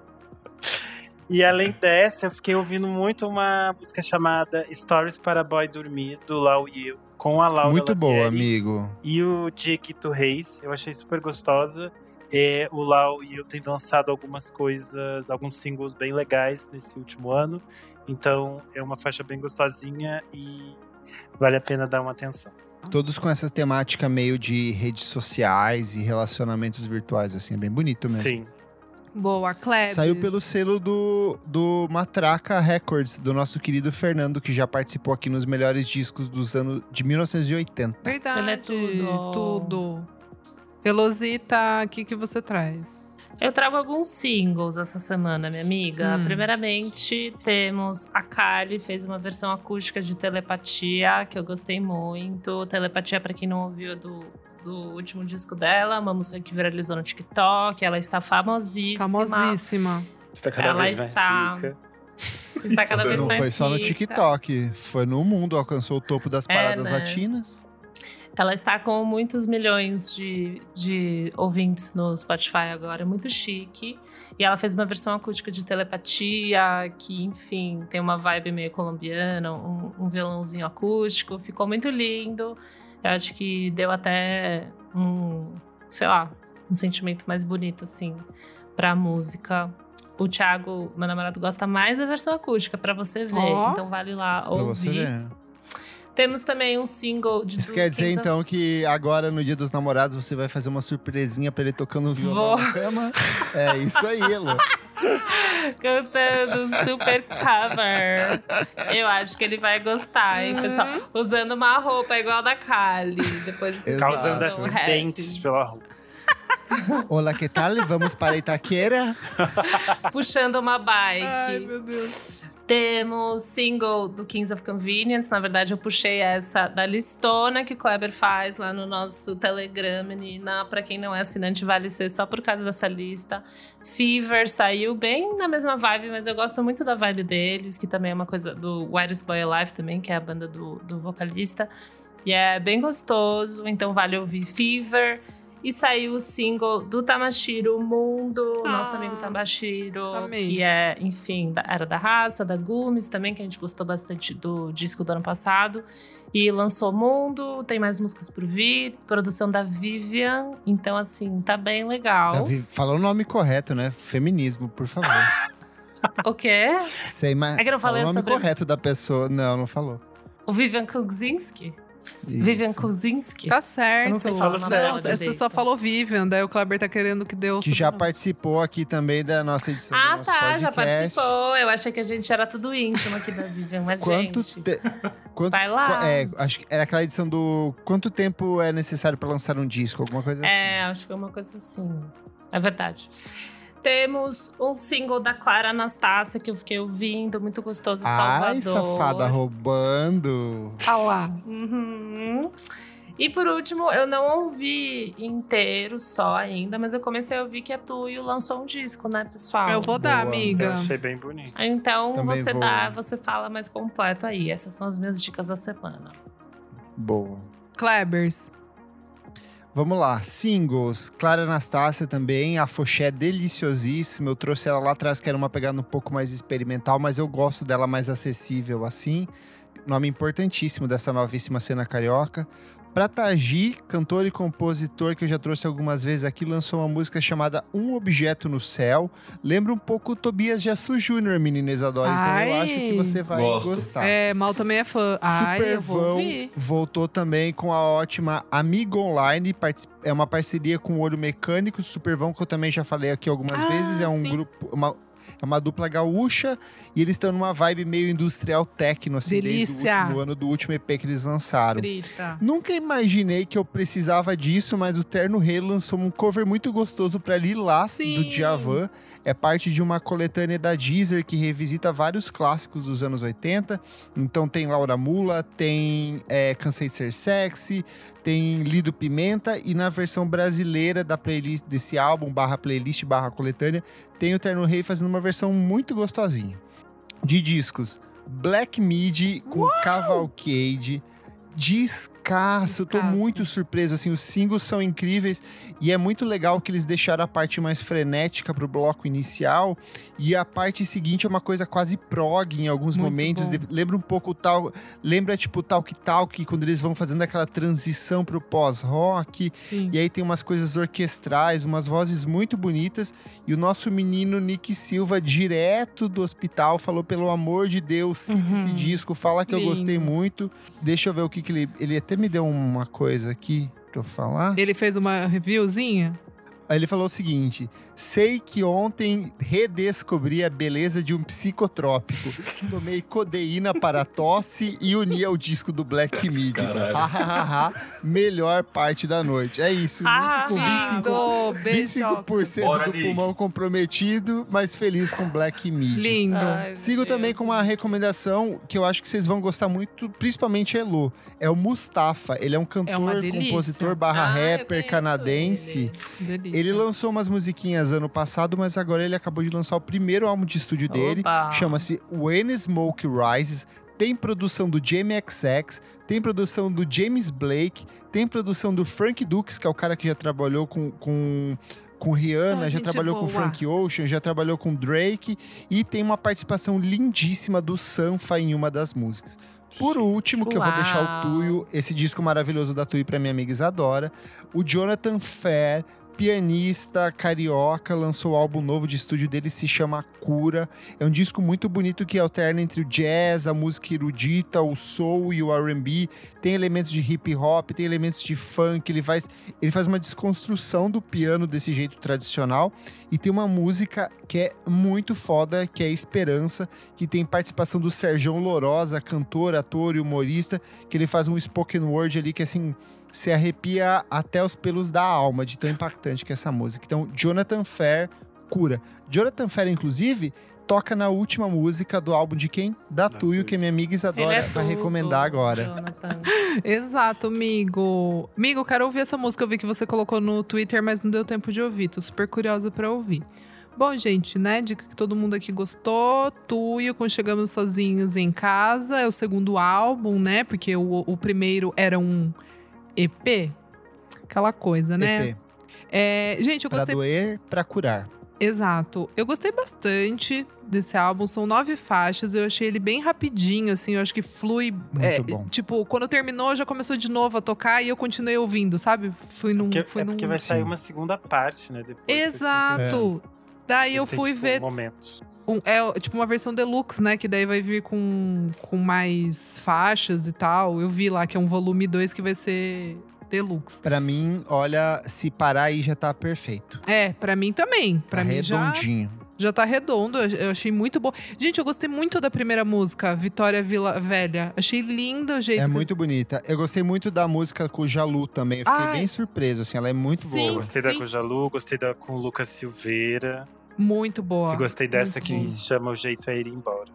E além dessa, eu fiquei ouvindo muito uma música chamada Stories para Boy Dormir, do Lau Yu, com a Laura Muito boa, Lavieri amigo. E o Diquito Reis, eu achei super gostosa. É, o Lau Yu tem lançado algumas coisas, alguns singles bem legais nesse último ano. Então é uma faixa bem gostosinha e vale a pena dar uma atenção. Todos com essa temática meio de redes sociais e relacionamentos virtuais, assim, é bem bonito mesmo. Sim. Boa, Klebs. Saiu pelo selo do, do Matraca Records, do nosso querido Fernando, que já participou aqui nos melhores discos dos anos de 1980. Verdade. Ele é tudo. Tudo. Elosita, o que que você traz? Eu trago alguns singles essa semana, minha amiga. Hum. Primeiramente, temos a Kali, fez uma versão acústica de Telepatia, que eu gostei muito. Telepatia, pra quem não ouviu, é do, do último disco dela, uma música que viralizou no TikTok. Ela está famosíssima. Famosíssima. Está cada Ela vez mais está- rica. Está cada vez Não mais foi só no. TikTok, foi no mundo, alcançou o topo das É, paradas né? latinas. Ela está com muitos milhões de, de ouvintes no Spotify agora, é muito chique. E ela fez uma versão acústica de telepatia, que, enfim, tem uma vibe meio colombiana, um, um violãozinho acústico. Ficou muito lindo. Eu acho que deu até um, sei lá, um sentimento mais bonito, assim, pra música. O Thiago, meu namorado, gosta mais da versão acústica, pra você ver. Ó. Então vale lá Pra ouvir. Temos também um single de Isso quer dizer, Kings of então, que agora, no dia dos namorados, você vai fazer uma surpresinha pra ele tocando violão Vou. na cama? É isso aí, Elo. cantando um super cover. Eu acho que ele vai gostar, hein, pessoal? Usando uma roupa igual a da Kali. Depois Exato. Causando acidentes pela rua. Olá, que tal? Vamos para Itaquera? Puxando uma bike. Ai, meu Deus. Temos single do Kings of Convenience. Na verdade, eu puxei essa da listona que o Kleber faz lá no nosso Telegram, menina. Pra quem não é assinante, vale ser só por causa dessa lista. Fever saiu bem na mesma vibe, mas eu gosto muito da vibe deles, que também é uma coisa do Whitest Boy Alive também, que é a banda do, do vocalista. E é bem gostoso, então vale ouvir Fever. E saiu o single do Tamashiro Mundo, nosso Ah, amigo Tamashiro, amei. que é, enfim, da- era da raça, da Gumes também, que a gente gostou bastante do disco do ano passado. E lançou Mundo, tem mais músicas por vir, produção da Vivian, então assim, tá bem legal. Davi, fala o nome correto, né? Feminismo, por favor. O quê? Sei, mas É que eu não falei o nome sobre- correto da pessoa. Não, não falou. O Vivian Kuczynski? Vivian Isso. Kuzinski. Tá certo. Eu não sei falar Não, você direito. só falou Vivian, daí o Kleber tá querendo que o Que já participou aqui também da nossa edição. do Ah, nosso tá, já podcast. participou. Eu achei que a gente era tudo íntimo aqui da Vivian, mas Quanto, gente. te- quanto Vai lá. É, acho que era aquela edição do quanto tempo é necessário pra lançar um disco, alguma coisa É, acho que é uma coisa assim. É verdade. Temos um single da Clara Anastácia que eu fiquei ouvindo, muito gostoso, assim. Salvador. Ai, safada roubando. Ah lá. Uhum. E por último, eu não ouvi inteiro só ainda, mas eu comecei a ouvir que a Tuyo lançou um disco, né, pessoal? Eu vou dar, Boa. Eu amiga. achei bem bonito. Então Também você vou. dá, você fala mais completo aí. Essas são as minhas dicas da semana. Boa. Klebers. Vamos lá, singles. Clara Anastácia também, a Foché deliciosíssima. Eu trouxe ela lá atrás, que era uma pegada um pouco mais experimental, mas eu gosto dela mais acessível assim. Nome importantíssimo dessa novíssima cena carioca. Pratagi, cantor e compositor que eu já trouxe algumas vezes aqui, lançou uma música chamada Um Objeto no Céu. Lembra um pouco o Tobias Jassu Jr., menina Isadora. Então eu Ai. acho que você vai Gosto. gostar. É, Mal também é fã. Ai, eu vou Supervão ouvir. voltou também com a ótima Amigo Online, é uma parceria com o Olho Mecânico, Supervão, que eu também já falei aqui algumas Ah, vezes, é um sim. grupo, uma, é uma dupla gaúcha, e eles estão numa vibe meio industrial techno, assim, desde o Delícia. último ano do último EP que eles lançaram. Frita. Nunca imaginei que eu precisava disso, mas o Terno Rei lançou um cover muito gostoso pra Lilás, do Sim. Djavan. É parte de uma coletânea da Deezer que revisita vários clássicos dos anos 80. Então tem Laura Mula, tem é, Cansei de Ser Sexy, tem Lido Pimenta e na versão brasileira da playlist desse álbum, barra playlist, barra coletânea, tem o Terno Rei fazendo uma versão muito gostosinha. De discos, Black Midi com Cavalcade, Descasso, tô muito surpreso, assim, os singles são incríveis e é muito legal que eles deixaram a parte mais frenética pro bloco inicial e a parte seguinte é uma coisa quase prog em alguns Muito momentos, bom. Lembra um pouco o tal, lembra tipo o Talk Talk, quando eles vão fazendo aquela transição pro pós-rock, e aí tem umas coisas orquestrais, umas vozes muito bonitas. E o nosso menino Nick Silva, direto do hospital, falou: pelo amor de Deus, cita esse Uhum. disco, fala que eu Lindo. gostei muito. Deixa eu ver o que, que ele. Ele até me deu uma coisa aqui pra eu falar. Ele fez uma reviewzinha? Aí ele falou o seguinte: sei que ontem redescobri a beleza de um psicotrópico. Tomei codeína para tosse e uni ao disco do Black Midi. Caralho. Ha, ha, ha, ha. Melhor parte da noite. É isso. Ah, com 25 Lindo. Beijo. 25% Bora, do Nick. pulmão comprometido, mas feliz com Black Midi. Lindo. Ai, Sigo também com uma recomendação que eu acho que vocês vão gostar muito, principalmente Elo. É o Mustafa. Ele é um cantor, uma delícia. compositor barra Ah, rapper canadense. ele. Delícia. Ele lançou umas musiquinhas ano passado, mas agora ele acabou de lançar o primeiro álbum de estúdio dele. Opa. Chama-se When Smoke Rises. Tem produção do Jamie XX, tem produção do James Blake, tem produção do Frank Dukes, que é o cara que já trabalhou com, com, com Rihanna, já trabalhou com boa. Frank Ocean, já trabalhou com Drake e tem uma participação lindíssima do Sanfa em uma das músicas. Por último, que eu vou deixar o Uau. Tuyo, esse disco maravilhoso da Tuyo pra minha amiga Isadora, o Jonathan Fair, pianista carioca, lançou o álbum novo de estúdio dele, se chama Cura. É um disco muito bonito que alterna entre o jazz, a música erudita, o soul e o R&B. Tem elementos de hip hop, tem elementos de funk. Ele faz, ele faz uma desconstrução do piano desse jeito tradicional. E tem uma música que é muito foda, que é Esperança, que tem participação do Serjão Lorosa, cantor, ator e humorista, que ele faz um spoken word ali que assim se arrepia até os pelos da alma, de tão impactante que é essa música. Então, Jonathan Fair, Cura. Jonathan Fair, inclusive, toca na última música do álbum de quem? Da Da Tuyo, que minha amiga Isadora é vai recomendar agora. Jonathan. Exato, amigo. Amigo, quero ouvir essa música. Eu vi que você colocou no Twitter, mas não deu tempo de ouvir. Tô super curiosa pra ouvir. Bom, gente, né? Dica que todo mundo aqui gostou. Tuyo com Chegamos Sozinhos em Casa. É o segundo álbum, né? Porque o, o primeiro era um EP. Aquela coisa, né? EP. É, gente, eu Pra gostei doer, pra curar. Exato. Eu gostei bastante desse álbum. São nove faixas. Eu achei ele bem rapidinho, assim. Eu acho que flui. é, bom. Tipo, quando terminou, já começou de novo a tocar e eu continuei ouvindo, sabe? Fui num. Porque, fui é num... porque vai sair uma segunda parte, né? Depois Exato. É. Daí eu Tem, fui tipo, ver Momentos. Um- é tipo uma versão deluxe, né? Que daí vai vir com, com mais faixas e tal. Eu vi lá que é um volume 2 que vai ser deluxe. Pra mim, olha, se parar aí já tá perfeito. É, pra mim também. Pra tá mim já, redondinho. já tá redondo. Eu, eu achei muito bom. Gente, eu gostei muito da primeira música, Vitória Vila Velha. Achei lindo o jeito É que- muito bonita. Eu gostei muito da música com o Jalu também. Eu fiquei Ai. bem surpreso, assim. Ela é muito Sim. boa. Gostei da Sim. com o Jalu, gostei da com o Lucas Silveira. Muito boa. e gostei dessa muito que se chama O Jeito é Ir Embora.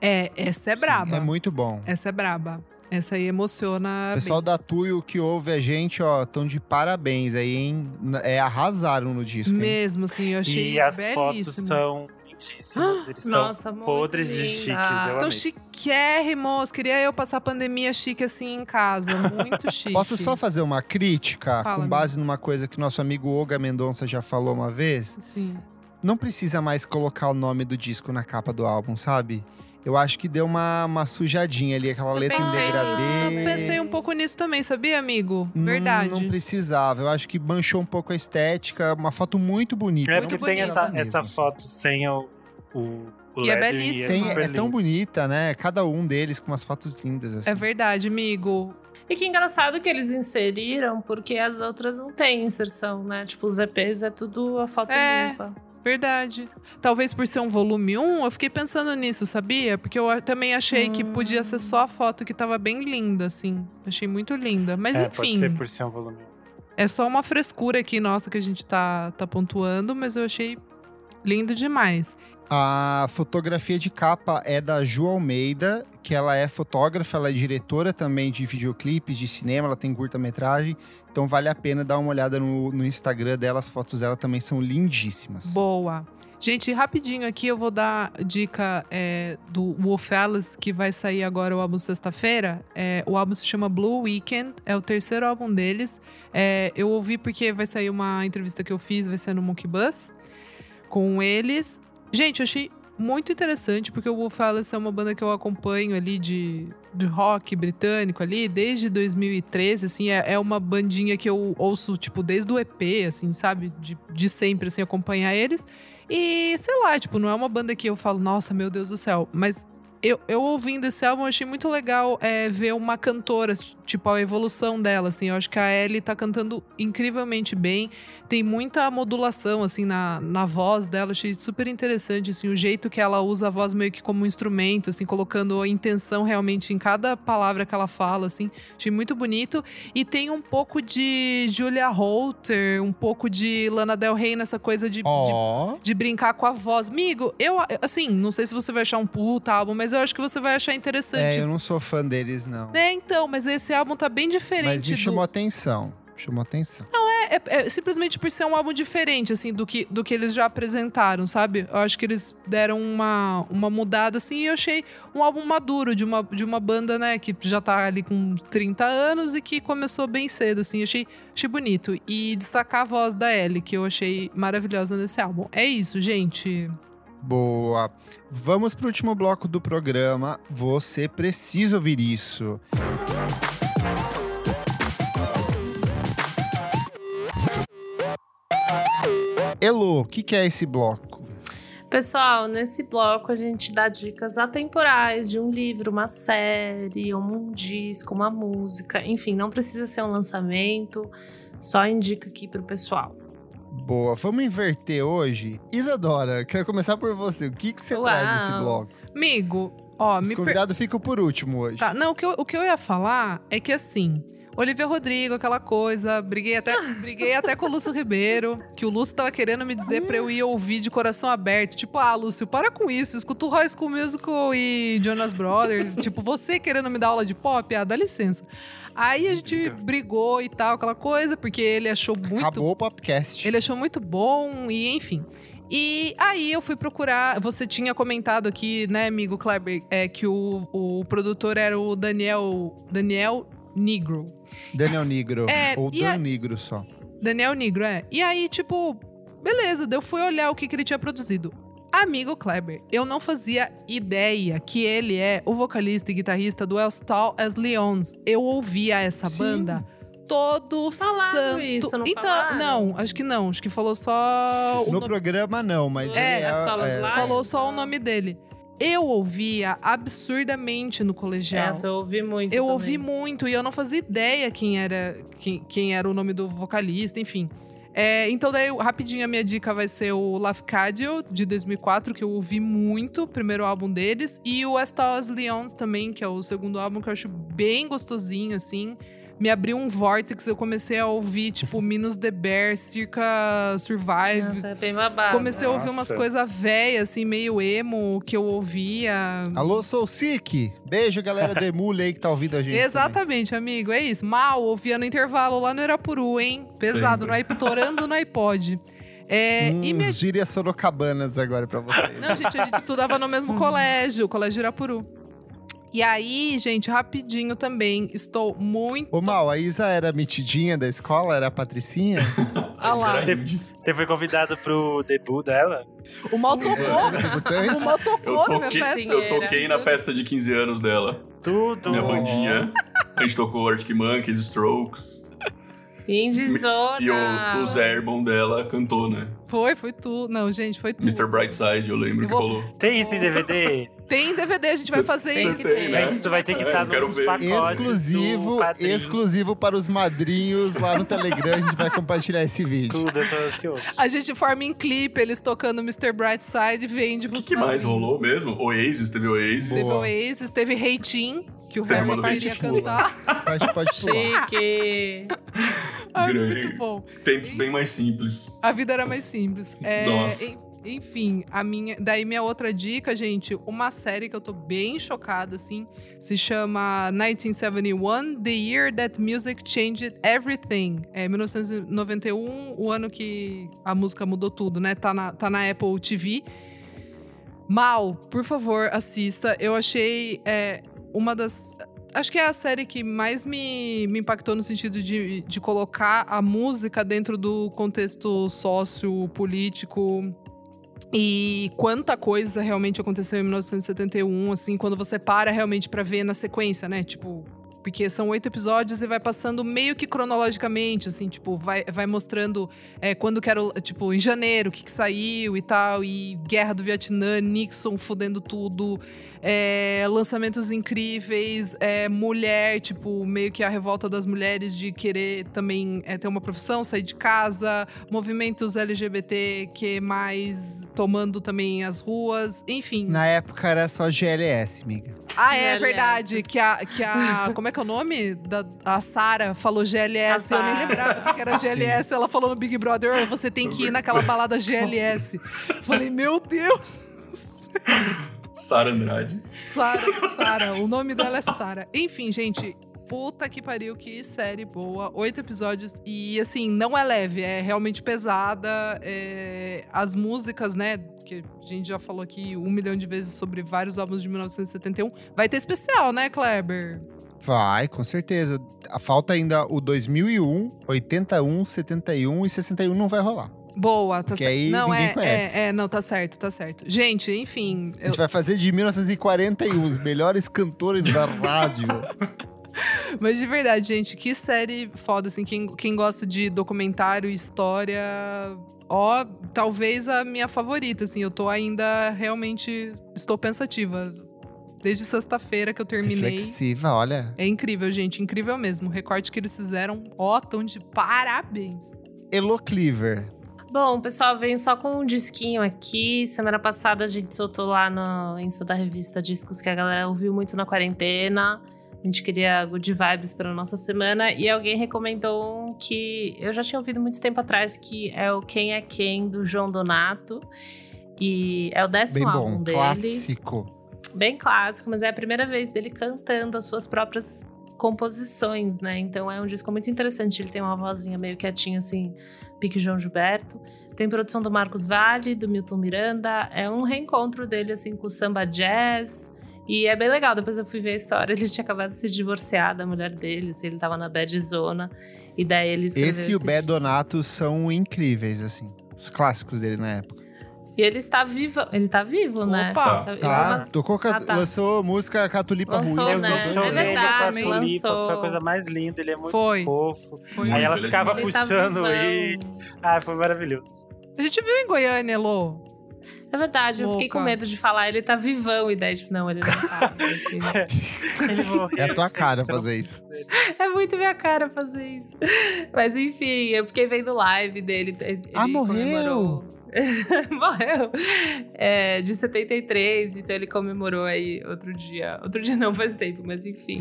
É, essa é Sim, braba. é muito bom. Essa é braba. Essa aí emociona. O pessoal da Tuyo que ouve a gente, ó, estão de parabéns aí, hein? É, arrasaram no disco, bem. hein? Mesmo, assim, eu achei E as belíssimo. fotos são lindíssimas. Eles Nossa, estão podres de chiques. Eu amei. chiquérrimos. Queria eu passar a pandemia chique assim em casa. Muito chique. Posso só fazer uma crítica Fala, com base numa coisa que nosso amigo Olga Mendonça já falou uma vez? Sim. Não precisa mais colocar o nome do disco na capa do álbum, sabe? Eu acho que deu uma, uma sujadinha ali, aquela Eu letra em degradê. Eu pensei um pouco nisso também, sabia, amigo? Não- Verdade. Não, precisava. Eu acho que manchou um pouco a estética. Uma foto muito bonita. É Muito porque tem bonita essa, mesmo, essa assim. foto sem o, o, o E é belíssima. Sem- super é tão bonita, né? Cada um deles com umas fotos lindas, assim. É verdade, amigo. E que engraçado que eles inseriram, porque as outras não têm inserção, né? Tipo, os EPs é tudo a foto É. limpa. Verdade. Talvez por ser um volume 1, eu fiquei pensando nisso, sabia? Porque eu também achei que Hum. podia ser só a foto que tava bem linda, assim. Achei muito linda. Mas É, pode enfim, ser por ser um volume. é só uma frescura aqui nossa que a gente tá, tá pontuando, mas eu achei lindo demais. A fotografia de capa é da Ju Almeida, que ela é fotógrafa, ela é diretora também de videoclipes, de cinema, ela tem curta-metragem. Então vale a pena dar uma olhada no, no Instagram dela, as fotos dela também são lindíssimas. Boa. Gente, rapidinho aqui eu vou dar dica é, do Wolf Alice, que vai sair agora o álbum sexta-feira. É, o álbum se chama Blue Weekend, é o terceiro álbum deles. É, eu ouvi porque vai sair uma entrevista que eu fiz, vai ser no Monkey Bus, com eles. Gente, eu achei muito interessante, porque o Wolf Alice é uma banda que eu acompanho ali de, de rock britânico ali, desde 2013, assim, é, é uma bandinha que eu ouço, tipo, desde o EP, assim, sabe? De, de sempre, assim, acompanhar eles. E, sei lá, tipo, não é uma banda que eu falo, nossa, meu Deus do céu, mas... Eu, eu ouvindo esse álbum, eu achei muito legal é, ver uma cantora, tipo, a evolução dela, assim. Eu acho que a Ellie tá cantando incrivelmente bem. Tem muita modulação, assim, na, na voz dela. Achei super interessante, assim, o jeito que ela usa a voz meio que como um instrumento, assim, colocando a intenção realmente em cada palavra que ela fala, assim. Achei muito bonito. E tem um pouco de Julia Holter, um pouco de Lana Del Rey nessa coisa de, de Ó, de brincar com a voz. Migo, eu, assim, não sei se você vai achar um puta álbum, mas eu acho que você vai achar interessante. é, eu não sou fã deles, não. É, então, mas esse álbum tá bem Mas diferente me do. chamou atenção. Chamou atenção. É, é- é simplesmente por ser um álbum diferente, assim, do que, do que eles já apresentaram, sabe? Eu acho que eles deram uma, uma mudada, assim, e eu achei um álbum maduro de uma, de uma banda, né, que já tá ali com 30 anos e que começou bem cedo, assim. Achei, achei bonito. E destacar a voz da Ellie, que eu achei maravilhosa nesse álbum. É isso, gente. Boa. Vamos pro último bloco do programa. Você precisa ouvir isso. Elo, o que, que é esse bloco? Pessoal, nesse bloco a gente dá dicas atemporais de um livro, uma série, um disco, uma música. Enfim, não precisa ser um lançamento, só indica aqui pro pessoal. Boa, vamos inverter hoje. Isadora, quero começar por você. O que, que você Uau. traz nesse bloco? Amigo, ó, Os me per... convidados ficam por último hoje. Tá, não, o que, eu, o que eu ia falar é que assim. Olivia Rodrigo, aquela coisa, briguei até, briguei até com o Lúcio Ribeiro, que o Lúcio tava querendo me dizer pra eu ir ouvir de coração aberto. Tipo, ah, Lúcio, para com isso, escuta o High School Musical e Jonas Brothers. tipo, você querendo me dar aula de pop? Ah, dá licença. Aí a gente brigou e tal, aquela coisa, porque ele achou muito Acabou o podcast. ele achou muito bom e enfim. E aí eu fui procurar. Você tinha comentado aqui, né, amigo Kleber, é, que o, o produtor era o Daniel. Daniel Negro. Daniel Negro. É, ou Dan a- Negro só. Daniel Negro, é. E aí, tipo, beleza, eu fui olhar o que, que ele tinha produzido. Amigo Kleber, eu não fazia ideia que ele é o vocalista e guitarrista do As Tall as Leons. Eu ouvia essa Sim. banda todo Falaram santo. isso, não então, falaram? não, acho que não. Acho que falou só o No nome programa, não, mas É, é, lá. Falou só o nome dele. Eu ouvia absurdamente no colegial. Essa eu ouvi muito. eu também. ouvi muito e eu não fazia ideia quem era, quem, quem era o nome do vocalista, enfim. É, então, daí, rapidinho, a minha dica vai ser o Lafcadio, de 2004, que eu ouvi muito, primeiro álbum deles. E o Estas Lions também, que é o segundo álbum, que eu acho bem gostosinho, assim. Me abriu um vortex, eu comecei a ouvir, tipo, Minus the Bear, Circa Survive. Nossa, é bem babado. Comecei a ouvir umas coisas velhas, assim, meio emo, que eu ouvia. Alô, sou o Sick. Beijo, galera do Emule aí que tá ouvindo a gente. Exatamente, amigo, é isso. Mal, ouvia no intervalo lá no Irapuru, hein? Pesado, no iP- torando no iPod. É, também. e Hum, minha... gírias sorocabanas agora pra vocês. Não, gente, a gente estudava no mesmo colégio, Colégio Irapuru. E aí, gente, rapidinho também, estou muito... Ô, Mal, a Isa era metidinha da escola? Era a Patricinha? Ah lá, Você, você foi convidado pro debut dela? o Mal tocou, o Mal Eu tocou na minha toquei, festa. eu toquei na festa de 15 anos dela. Tudo. Minha bandinha. A gente tocou Arctic Monkeys, Strokes. Indizona. E o, o Zé, irmão dela, cantou, né? Foi, foi tudo. Não, gente, foi tudo. Mr. Brightside, eu lembro Eu que vou- rolou. Tem isso em DVD? Tem DVD, a gente vai fazer Tem isso. A né? gente Isso vai ter que fazer. estar quero nos exclusivo, exclusivo para os madrinhos lá no Telegram. A gente vai compartilhar esse vídeo. Tudo, eu tô ansioso. A gente forma em clipe, eles tocando Mr. Brightside e vende O que, que mais rolou mesmo? Oasis, teve Oasis. Teve Boa. Oasis, teve Reitin, que o Teve do queria Hating. cantar. Pode, pode pular. Chique. Ai, muito bom. Tempos bem mais simples. A vida era mais simples. É, Nossa. en- Enfim, a minha, daí minha outra dica, gente, uma série que eu tô bem chocada, assim, se chama 1971, The Year That Music Changed Everything. É 1991, o ano que a música mudou tudo, né? Tá na, tá na Apple TV. Mal, por favor, assista. Eu achei é, uma das. Acho que é a série que mais me, me impactou no sentido de, de colocar a música dentro do contexto sociopolítico. E quanta coisa realmente aconteceu em 1971, assim, quando você para realmente pra ver na sequência, né? Tipo, porque são oito episódios e vai passando meio que cronologicamente, assim, tipo, vai, vai mostrando é, quando que era, o- tipo, em janeiro, o que, que saiu e tal, e Guerra do Vietnã, Nixon fudendo tudo, é, lançamentos incríveis, é, mulher, tipo, meio que a revolta das mulheres de querer também é, ter uma profissão, sair de casa, movimentos LGBT que mais tomando também as ruas, enfim. Na época era só GLS, amiga. Ah, é GLS. verdade. Que a, que a. Como é que é o nome? Da, a Sara falou GLS. A Eu nem lembrava o que era GLS. Ela falou no Big Brother: "Ô, você tem que ir naquela balada GLS. Falei, meu Deus! Sara Andrade. Sara, Sara. O nome dela é Sara. Enfim, gente. Puta que pariu, que série boa. Oito episódios. E, assim, não é leve, é realmente pesada. é, As músicas, né? Que a gente já falou aqui um milhão de vezes sobre vários álbuns de 1971. Vai ter especial, né, Kleber? Vai, com certeza. A falta ainda o 2001, 81, 71 e 61 não vai rolar. Boa, tá certo. Não, é, é, é, não, tá certo, tá certo. Gente, enfim. A eu- gente vai fazer de 1941, os melhores cantores da rádio. Mas de verdade, gente, que série foda, assim. Quem, quem gosta de documentário, história. Ó, talvez a minha favorita, assim. Eu tô ainda realmente. Estou pensativa. Desde sexta-feira que eu terminei. Reflexiva, olha. É incrível, gente. Incrível mesmo. O recorte que eles fizeram, ó, tão de parabéns. Elo Cleaver. Bom, o pessoal veio só com um disquinho aqui. Semana passada a gente soltou lá no Insta da revista Discos que a galera ouviu muito na quarentena. A gente queria good vibes para nossa semana e alguém recomendou um que eu já tinha ouvido muito tempo atrás, que é o Quem é Quem do João Donato. E é o décimo Bem álbum bom, dele. clássico. Bem clássico, mas é a primeira vez dele cantando as suas próprias composições, né? Então é um disco muito interessante. Ele tem uma vozinha meio quietinha, assim, pique João Gilberto. Tem produção do Marcos Vale, do Milton Miranda. É um reencontro dele, assim, com o samba jazz. E é bem legal. Depois eu fui ver a história. Ele tinha acabado de se divorciar da mulher dele, assim, ele tava na bad zona. E daí ele escreveu Esse e o Bé. Donato são incríveis, assim. Os clássicos dele na época. E ele está vivo, ele tá vivo, né? Opa! Ele Tá, lanç- tocou, ca- Ah, tá. lançou música Catulipa Lançou, Ruim. Eu né? show É dele verdade, com a Tulipa, lançou. foi a coisa mais linda, ele é muito Foi. fofo. Foi Aí ela Ele é ficava tá puxando ele. Ah, foi maravilhoso. A gente viu em Goiânia, Lô. É verdade, eu fiquei com medo de falar, ele tá vivão, e daí, tipo, não, ele não tá. Morreu. É a tua cara fazer dele. É muito minha cara fazer isso. Mas enfim, eu fiquei vendo live dele. Ele Ah, morreu? comemorou. morreu. É, de 73, então ele comemorou aí outro dia. Outro dia não faz tempo, mas enfim.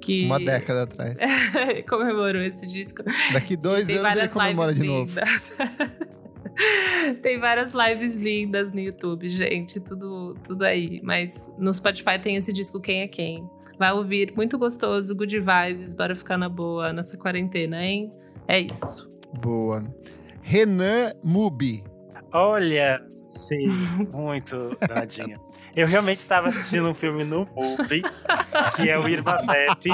Que Uma década atrás. comemorou esse disco. Daqui dois anos ele comemora de novo. tem várias lives lindas no YouTube, gente. Tudo, tudo aí. Mas no Spotify tem esse disco Quem é Quem. Vai ouvir, muito gostoso, good vibes, bora ficar na boa nessa quarentena, hein? É isso. Boa. Renan Mubi. Olha, sim, muito danadinha. Eu realmente estava assistindo um filme no Mubi, que é o Irma Vep,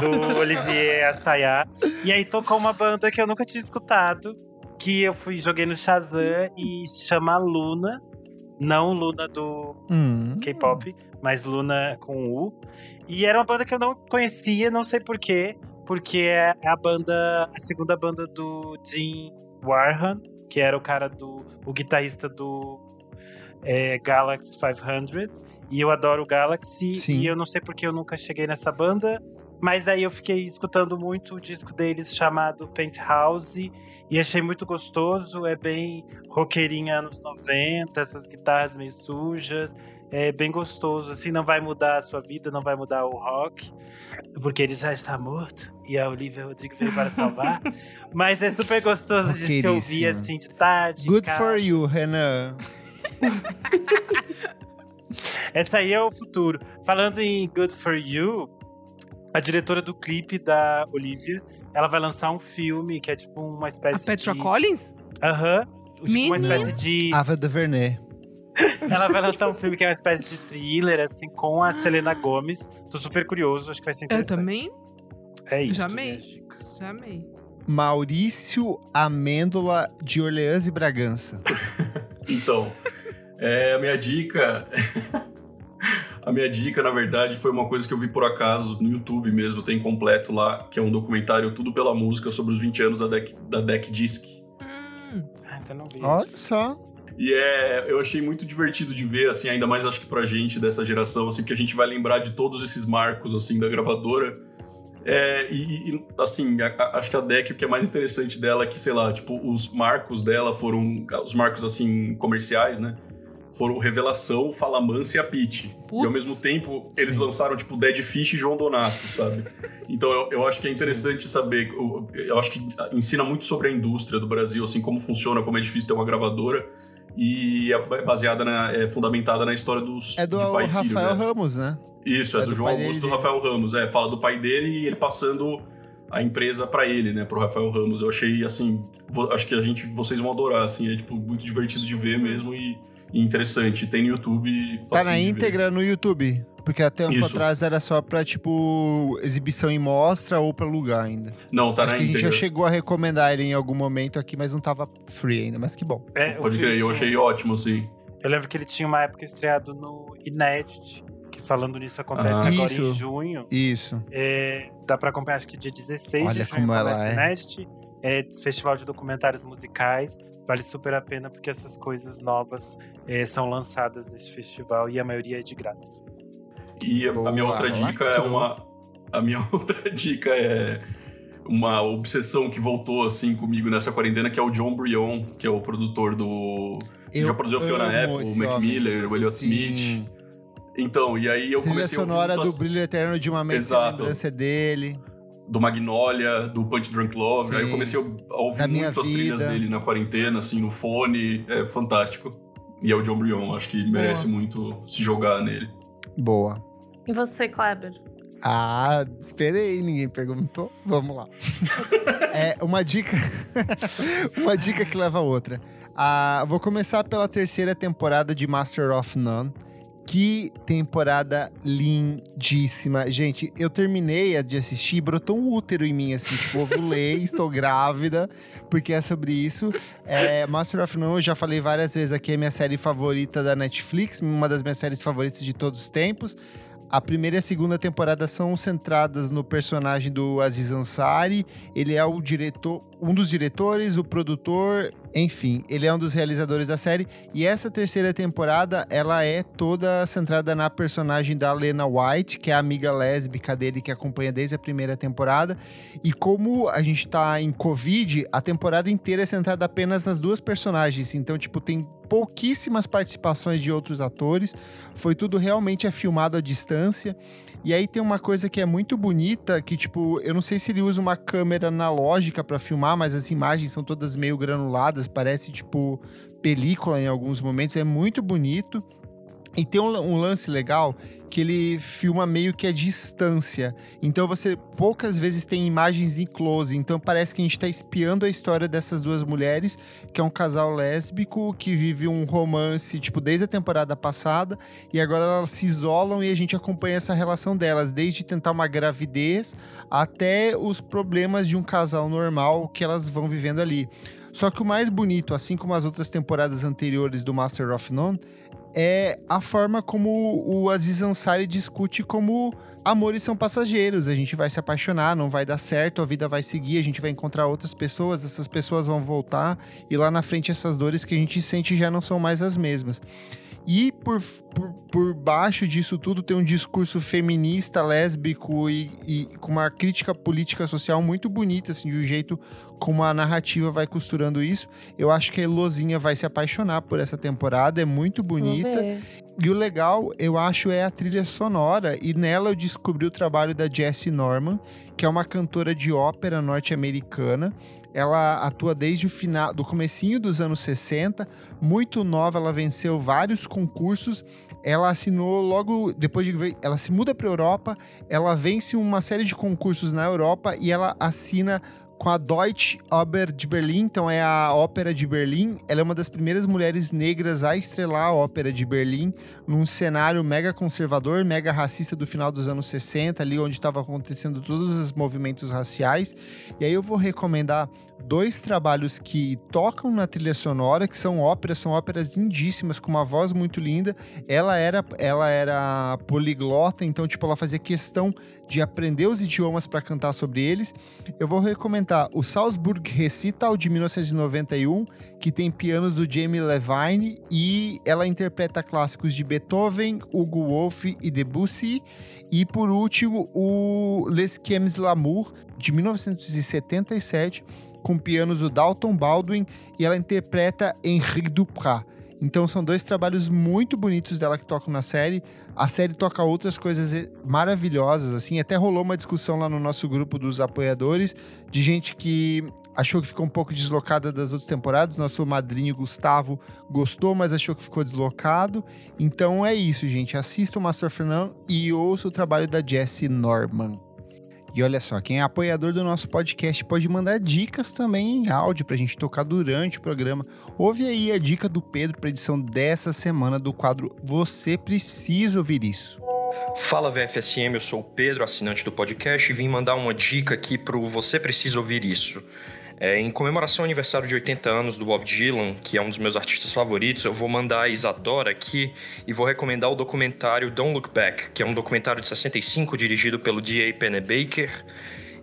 do Olivier Assayas. E aí tocou uma banda que eu nunca tinha escutado, que eu fui joguei no Shazam e se chama Luna. Não Luna do Hum. K-pop, mas Luna com U. E era uma banda que eu não conhecia, não sei porquê, porque é a banda, a segunda banda do Jim Warhan, que era o cara do, o guitarrista do é, Galaxy 500. E eu adoro o Galaxy, Sim. e eu não sei porque eu nunca cheguei nessa banda, mas daí eu fiquei escutando muito o disco deles chamado Penthouse, e achei muito gostoso, é bem roqueirinha anos 90, essas guitarras meio sujas, é bem gostoso, assim, não vai mudar a sua vida, não vai mudar o rock, porque ele já está morto e a Olivia Rodrigo veio para salvar. Mas é super gostoso de se ouvir, assim, de tarde. em Good casa. for you, Renan. Essa aí é o futuro. Falando em Good for You, a diretora do clipe da Olivia, ela vai lançar um filme que é tipo uma A espécie Petra de. Collins? Aham. Tipo uma espécie de. Ava DuVernay. Ela vai lançar um filme que é uma espécie de thriller, assim, com a Selena Gomes. Tô super curioso, acho que vai ser Eu interessante. também É isso. Já amei. já amei. Maurício Amêndola de Orleans e Bragança. Então, é, a minha dica. a minha dica, na verdade, foi uma coisa que eu vi por acaso no YouTube mesmo, tem completo lá, que é um documentário Tudo pela Música sobre os 20 anos da Deck, da Deck Disc. Hum, Ah, então não vi Olha isso. só. E é, eu achei muito divertido de ver, assim, ainda mais acho que pra gente dessa geração, assim, que a gente vai lembrar de todos esses marcos, assim, da gravadora. É, e, e, assim, a- a- acho que a deck, o que é mais interessante dela é que, sei lá, tipo, os marcos dela foram, os marcos, assim, comerciais, né? Foram Revelação, Falamansa e a Pitch. E ao mesmo tempo, eles Sim. lançaram, tipo, Dead Fish e João Donato, sabe? Então eu, eu acho que é interessante saber, eu, eu acho que ensina muito sobre a indústria do Brasil, assim, como funciona, como é difícil ter uma gravadora. E é baseada na, é fundamentada na história dos É do pai e filho, Rafael né? Ramos, né? Isso, é, é do, do João Augusto do dele. Rafael Ramos. É, fala do pai dele e ele passando a empresa pra ele, né, pro Rafael Ramos. Eu achei assim, vo- acho que a gente, vocês vão adorar, assim, é tipo muito divertido de ver mesmo e, e interessante. Tem no YouTube. Tá na íntegra no YouTube. Porque até um tempo Isso. atrás era só pra, tipo, exibição em mostra ou pra lugar ainda. Não, tá Acho na que a gente já chegou a recomendar ele em algum momento aqui, mas não tava free ainda. Mas que bom. É, Pode crer, eu achei ótimo, assim. Eu lembro que ele tinha uma época estreado no Inédit, que falando nisso acontece Ah. agora Isso. em junho. Isso. É, dá pra acompanhar, acho que dia 16 Olha de junho como ela é. Inédit. É festival de documentários musicais. Vale super a pena porque essas coisas novas é, são lançadas nesse festival e a maioria é de graça. E a- a minha Boa, outra dica é uma. A minha outra dica é uma obsessão que voltou assim comigo nessa quarentena, que é o John Brion, que é o produtor do. Eu já produziu Fiona amo Apple, o Mac. Miller, o Elliott Sim. Smith. Então, e aí eu Trilha comecei a sonora do as- Brilho Eterno de uma mente Exato. lembrança dele. do Magnolia, do Punch Drunk Love. Aí eu Sim. comecei a ouvir muito as trilhas dele na quarentena, assim, no fone. É fantástico. E é o John Brion, acho que merece muito se jogar nele. Boa. E você, Kleber? Ah, esperei, ninguém perguntou. Vamos lá. é uma dica. uma dica que leva a outra. Ah, vou começar pela terceira temporada de Master of None, Que temporada lindíssima. Gente, eu terminei de assistir, brotou um útero em mim, assim, tipo, ovulei, estou grávida, porque é sobre isso. É, Master of None, eu já falei várias vezes aqui, é minha série favorita da Netflix, uma das minhas séries favoritas de todos os tempos. A primeira e a segunda temporada são centradas no personagem do Aziz Ansari. Ele é o diretor, um dos diretores, o produtor, enfim, ele é um dos realizadores da série. E essa terceira temporada, ela é toda centrada na personagem da Lena White, que é a amiga lésbica dele que acompanha desde a primeira temporada. E como a gente tá em Covid, a temporada inteira é centrada apenas nas duas personagens. Então, tipo, tem pouquíssimas participações de outros atores. Foi tudo realmente filmado à distância. E aí tem uma coisa que é muito bonita, que tipo, eu não sei se ele usa uma câmera analógica para filmar, mas as imagens são todas meio granuladas, parece tipo película em alguns momentos, é muito bonito. E tem um, um, lance legal que ele filma meio que a distância. Então você poucas vezes tem imagens em close. Então parece que a gente está espiando a história dessas duas mulheres, que é um casal lésbico que vive um romance, tipo, desde a temporada passada. E agora elas se isolam e a gente acompanha essa relação delas, desde tentar uma gravidez até os problemas de um casal normal que elas vão vivendo ali. Só que o mais bonito, assim como as outras temporadas anteriores do Master of None, é a forma como o Aziz Ansari discute como amores são passageiros, a gente vai se apaixonar, não vai dar certo, a vida vai seguir, a gente vai encontrar outras pessoas, essas pessoas vão voltar e lá na frente essas dores que a gente sente já não são mais as mesmas. E por, por, por, baixo disso tudo tem um discurso feminista, lésbico e, e, com uma crítica política social muito bonita, assim, de um jeito como a narrativa vai costurando isso. Eu acho que a Elozinha vai se apaixonar por essa temporada, é muito bonita. E o legal, eu acho, é a trilha sonora. E nela eu descobri o trabalho da Jessie Norman, que é uma cantora de ópera norte-americana ela atua desde o final, do comecinho dos anos 60, muito nova, ela venceu vários concursos. Ela assinou logo depois de ela se muda para a Europa, ela vence uma série de concursos na Europa e ela assina com a Deutsche Oper de Berlim, então é a Ópera de Berlim. Ela é uma das primeiras mulheres negras a estrelar a Ópera de Berlim num cenário mega conservador, mega racista do final dos anos 60, ali onde estava acontecendo todos os movimentos raciais. E aí eu vou recomendar dois trabalhos que tocam na trilha sonora, que são óperas, são óperas lindíssimas, com uma voz muito linda. Ela era, ela era poliglota, então, tipo, ela fazia questão de aprender os idiomas para cantar sobre eles. Eu vou recomendar o Salzburg Recital de 1991, que tem pianos do Jamie Levine e ela interpreta clássicos de Beethoven, Hugo Wolf e Debussy. E por último, o Les Chems L'amour de 1977 com pianos do Dalton Baldwin e ela interpreta Henri Duprat. Então são dois trabalhos muito bonitos dela que tocam na série. A série toca outras coisas maravilhosas, assim. Até rolou uma discussão lá no nosso grupo dos apoiadores de gente que achou que ficou um pouco deslocada das outras temporadas. Nosso madrinho Gustavo gostou, mas achou que ficou deslocado. Então é isso, gente. Assista o Master Fernand e ouça o trabalho da Jessie Norman. E olha só, quem é apoiador do nosso podcast pode mandar dicas também em áudio para a gente tocar durante o programa. Ouve aí a dica do Pedro para edição dessa semana do quadro Você Precisa Ouvir Isso. Fala VFSM, eu sou o Pedro, assinante do podcast, e vim mandar uma dica aqui para o Você Precisa Ouvir Isso. É, em comemoração ao aniversário de 80 anos do Bob Dylan, que é um dos meus artistas favoritos, eu vou mandar a Isadora aqui e vou recomendar o documentário Don't Look Back, que é um documentário de 65 dirigido pelo D.A. Pennebaker.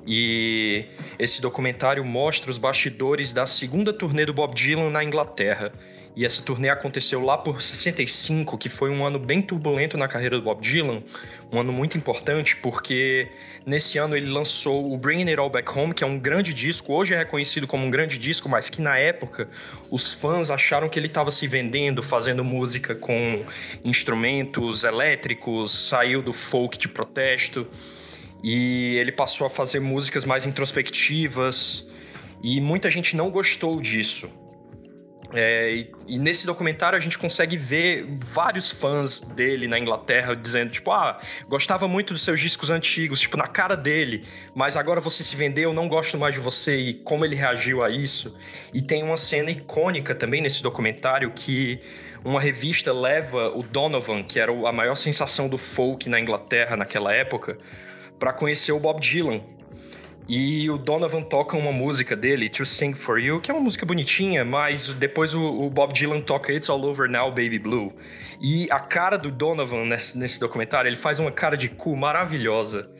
E esse documentário mostra os bastidores da segunda turnê do Bob Dylan na Inglaterra. E essa turnê aconteceu lá por 65, que foi um ano bem turbulento na carreira do Bob Dylan, um ano muito importante, porque nesse ano ele lançou o Bringing It All Back Home, que é um grande disco, hoje é reconhecido como um grande disco, mas que na época os fãs acharam que ele estava se vendendo, fazendo música com instrumentos elétricos, saiu do folk de protesto, e ele passou a fazer músicas mais introspectivas, e muita gente não gostou disso. É, e, e, nesse documentário a gente consegue ver vários fãs dele na Inglaterra dizendo, tipo, ah, gostava muito dos seus discos antigos, tipo, na cara dele, mas agora você se vendeu, não gosto mais de você, e como ele reagiu a isso. E tem uma cena icônica também nesse documentário que uma revista leva o Donovan, que era a maior sensação do folk na Inglaterra naquela época, para conhecer o Bob Dylan. E o Donovan toca uma música dele, To Sing For You, que é uma música bonitinha, mas depois o, o, Bob Dylan toca It's All Over Now, Baby Blue. E a cara do Donovan nesse, nesse documentário, ele faz uma cara de cu maravilhosa.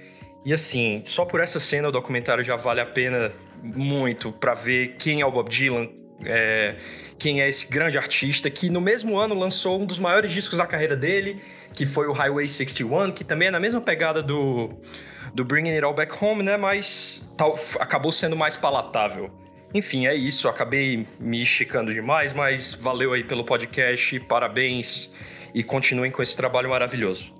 E assim, só por essa cena o documentário já vale a pena muito para ver quem é o Bob Dylan, é, quem é esse grande artista que no mesmo ano lançou um dos maiores discos da carreira dele, que foi o Highway 61, que também é na mesma pegada do do Bringing It All Back Home, né? Mas tal, acabou sendo mais palatável. Enfim, é isso. Acabei me esticando demais, mas valeu aí pelo podcast, parabéns e continuem com esse trabalho maravilhoso.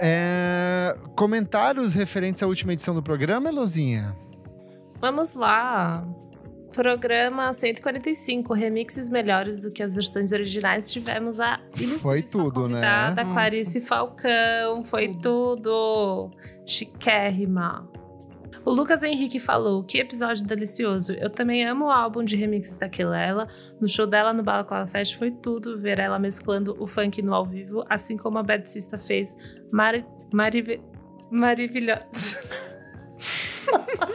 É... Comentários referentes à última edição do programa, Elozinha? Vamos lá. Programa 145, remixes melhores do que as versões originais. Tivemos a Foi tudo, né? Da Clarice Falcão, foi tudo. Chiquérrima. O Lucas Henrique falou: que episódio delicioso. Eu também amo o álbum de remixes da Kelela. No show dela no Balaclava Fest foi tudo ver ela mesclando o funk no ao vivo, assim como a Bad Sista fez. Mar... Marive... Maravilhosa.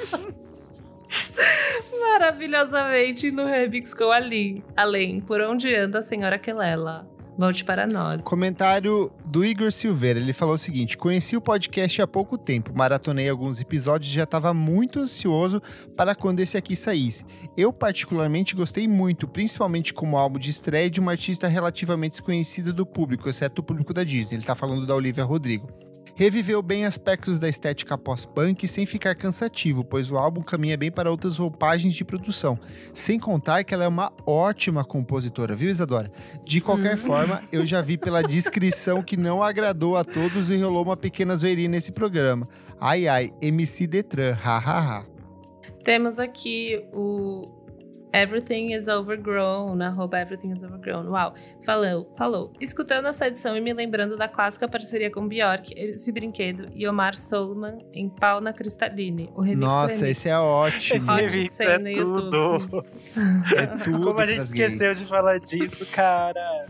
Maravilhosamente no remix com ali. Além, por onde anda a senhora Kelela? Volte para nós. Comentário do Igor Silveira. Ele falou o seguinte: Conheci o podcast há pouco tempo, maratonei alguns episódios e já estava muito ansioso para quando esse aqui saísse. Eu, particularmente, gostei muito, principalmente como álbum de estreia de uma artista relativamente desconhecida do público, exceto o público da Disney. Ele está falando da Olivia Rodrigo reviveu bem aspectos da estética pós-punk sem ficar cansativo, pois o álbum caminha bem para outras roupagens de produção. Sem contar que ela é uma ótima compositora, viu, Isadora? De qualquer hum. forma, eu já vi pela descrição que não agradou a todos e rolou uma pequena zoeirinha nesse programa. Ai ai, MC Detran, hahaha. Temos aqui o Everything is Overgrown, arroba Everything is Overgrown. Uau. Falou, falou. Escutando essa edição e me lembrando da clássica parceria com Bjork, esse brinquedo e Omar Solman em Pau na Cristaline. O remix Nossa, esse é ótimo. Esse remix é tudo. É tudo. Como a gente esqueceu gays. de falar disso, cara.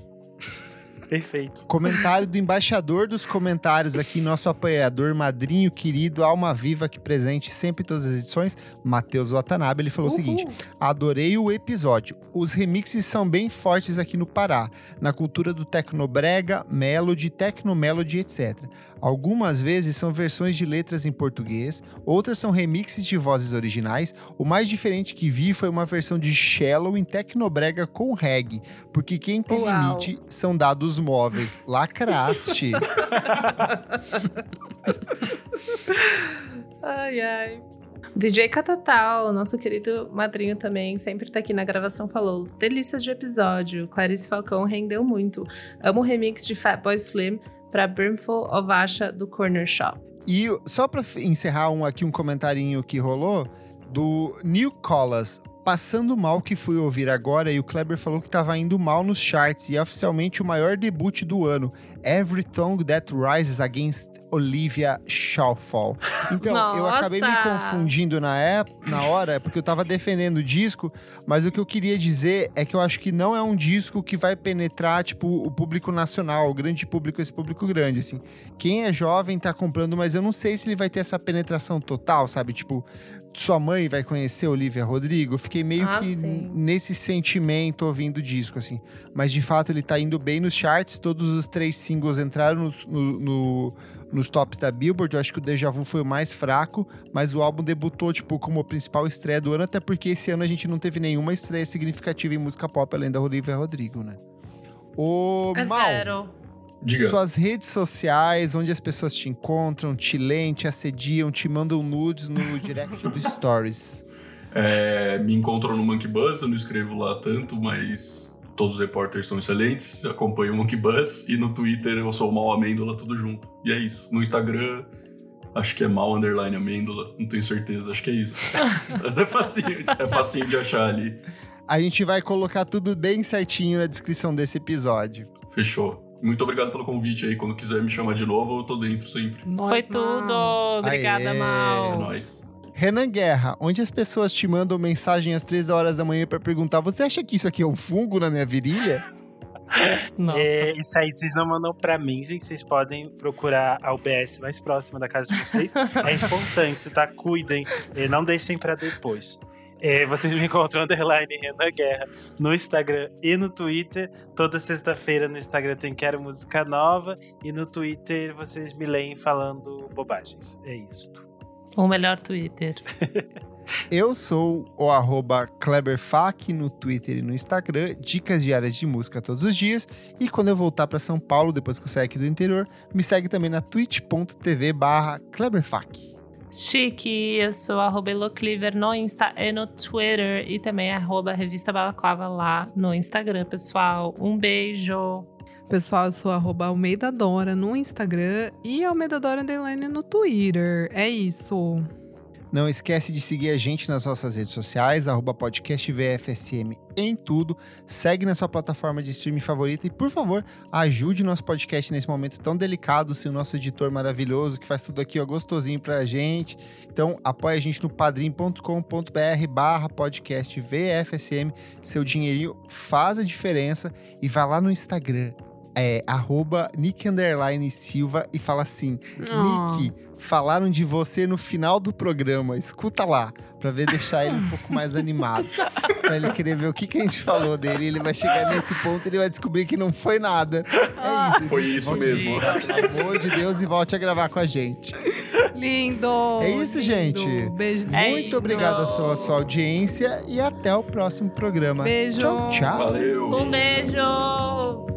Perfeito. Comentário do embaixador dos comentários aqui, nosso apoiador, madrinho querido, alma viva aqui presente sempre em todas as edições, Matheus Watanabe. Ele falou Uhul. o seguinte: adorei o episódio. Os remixes são bem fortes aqui no Pará, na cultura do tecnobrega, melody, tecnomelody, etc. Algumas vezes são versões de letras em português, outras são remixes de vozes originais. O mais diferente que vi foi uma versão de Shallow em tecnobrega com reggae, porque quem tem Uau. limite são dados móveis. Lacraste. ai, ai. DJ Catatal, nosso querido madrinho também, sempre tá aqui na gravação, falou: delícia de episódio. Clarice Falcão rendeu muito. Amo o remix de Fatboy Slim para Brimful of Asha do Corner Shop. E só para encerrar um aqui um comentarinho que rolou do New Collas, passando mal que fui ouvir agora e o Kleber falou que estava indo mal nos charts e é oficialmente o maior debut do ano, Every Tongue That Rises Against Olivia Shawfall. Então, Nossa. eu acabei me confundindo na, época, na hora, porque eu estava defendendo o disco, mas o que eu queria dizer é que eu acho que não é um disco que vai penetrar, tipo, o público nacional, o grande público, esse público grande, assim. Quem é jovem tá comprando, mas eu não sei se ele vai ter essa penetração total, sabe? Tipo, sua mãe vai conhecer Olivia Rodrigo. Fiquei meio ah, que sim. nesse sentimento ouvindo o disco, assim. Mas de fato ele tá indo bem nos charts. Todos os três singles entraram no, no, no, nos tops da Billboard. Eu acho que o Deja Vu foi o mais fraco, mas o álbum debutou, tipo, como a principal estreia do ano, até porque esse ano a gente não teve nenhuma estreia significativa em música pop além da Olivia Rodrigo, né? O é Mal. Zero. Diga. Suas redes sociais, onde as pessoas te encontram, te leem, te assediam, te mandam nudes no direct do Stories. É, me encontram no Monkey Buzz, eu não escrevo lá tanto, mas todos os repórteres são excelentes, acompanho o Monkey Buzz, e no Twitter eu sou o Mal Amêndola, tudo junto. E é isso. No Instagram, acho que é Mal Underline Amêndola, não tenho certeza, acho que é isso. mas é facinho, é facinho de achar ali. A gente vai colocar tudo bem certinho na descrição desse episódio. Fechou. Muito obrigado pelo convite aí. Quando quiser me chamar de novo, eu tô dentro sempre. Nós, Foi tudo. Mal. Obrigada, Aê. É Mal. nóis. Renan Guerra, onde as pessoas te mandam mensagem às três horas da manhã pra perguntar: você acha que isso aqui é um fungo na minha virilha? Nossa. É, isso aí vocês não mandam pra mim, gente. Vocês podem procurar a UBS mais próxima da casa de vocês. é importante, tá? Cuidem. É, não deixem pra depois. É, vocês me encontram underline Renan Guerra no Instagram e no Twitter. Toda sexta-feira no Instagram tem Quero Música Nova. E no Twitter vocês me leem falando bobagens. É isso. O melhor Twitter. Eu sou o arroba KleberFac no Twitter e no Instagram, dicas diárias de música todos os dias. E quando eu voltar para São Paulo, depois que eu sair aqui do interior, me segue também na twitch.tv barra KleberFac. Chique, eu sou arroba Elocliver no Insta e no Twitter. E também arroba Revista Balaclava lá no Instagram, pessoal. Um beijo. Pessoal, eu sou arroba Almeida Dora no Instagram e Almeida Dora Underline no Twitter. É isso. Não esquece de seguir a gente nas nossas redes sociais, arroba podcast VFSM em tudo. Segue na sua plataforma de streaming favorita e, por favor, ajude nosso podcast nesse momento tão delicado, sem o nosso editor maravilhoso que faz tudo aqui ó, gostosinho pra gente. Então, apoie a gente no padrim.com.br barra podcast VFSM. Seu dinheirinho faz a diferença e vai lá no Instagram, é, arroba Nick Underline Silva e fala assim, Oh. Nick, falaram de você no final do programa. Escuta lá, pra ver deixar ele um pouco mais animado. Pra ele querer ver o que, que a gente falou dele. Ele vai chegar nesse ponto e ele vai descobrir que não foi nada. É isso. Foi isso Volte- mesmo. Pelo amor de Deus, e volte a gravar com a gente. Lindo! É isso, lindo. gente. Beijo. É Muito isso. obrigado pela sua audiência e até o próximo programa. Beijo. Tchau, tchau. Valeu. Um beijo!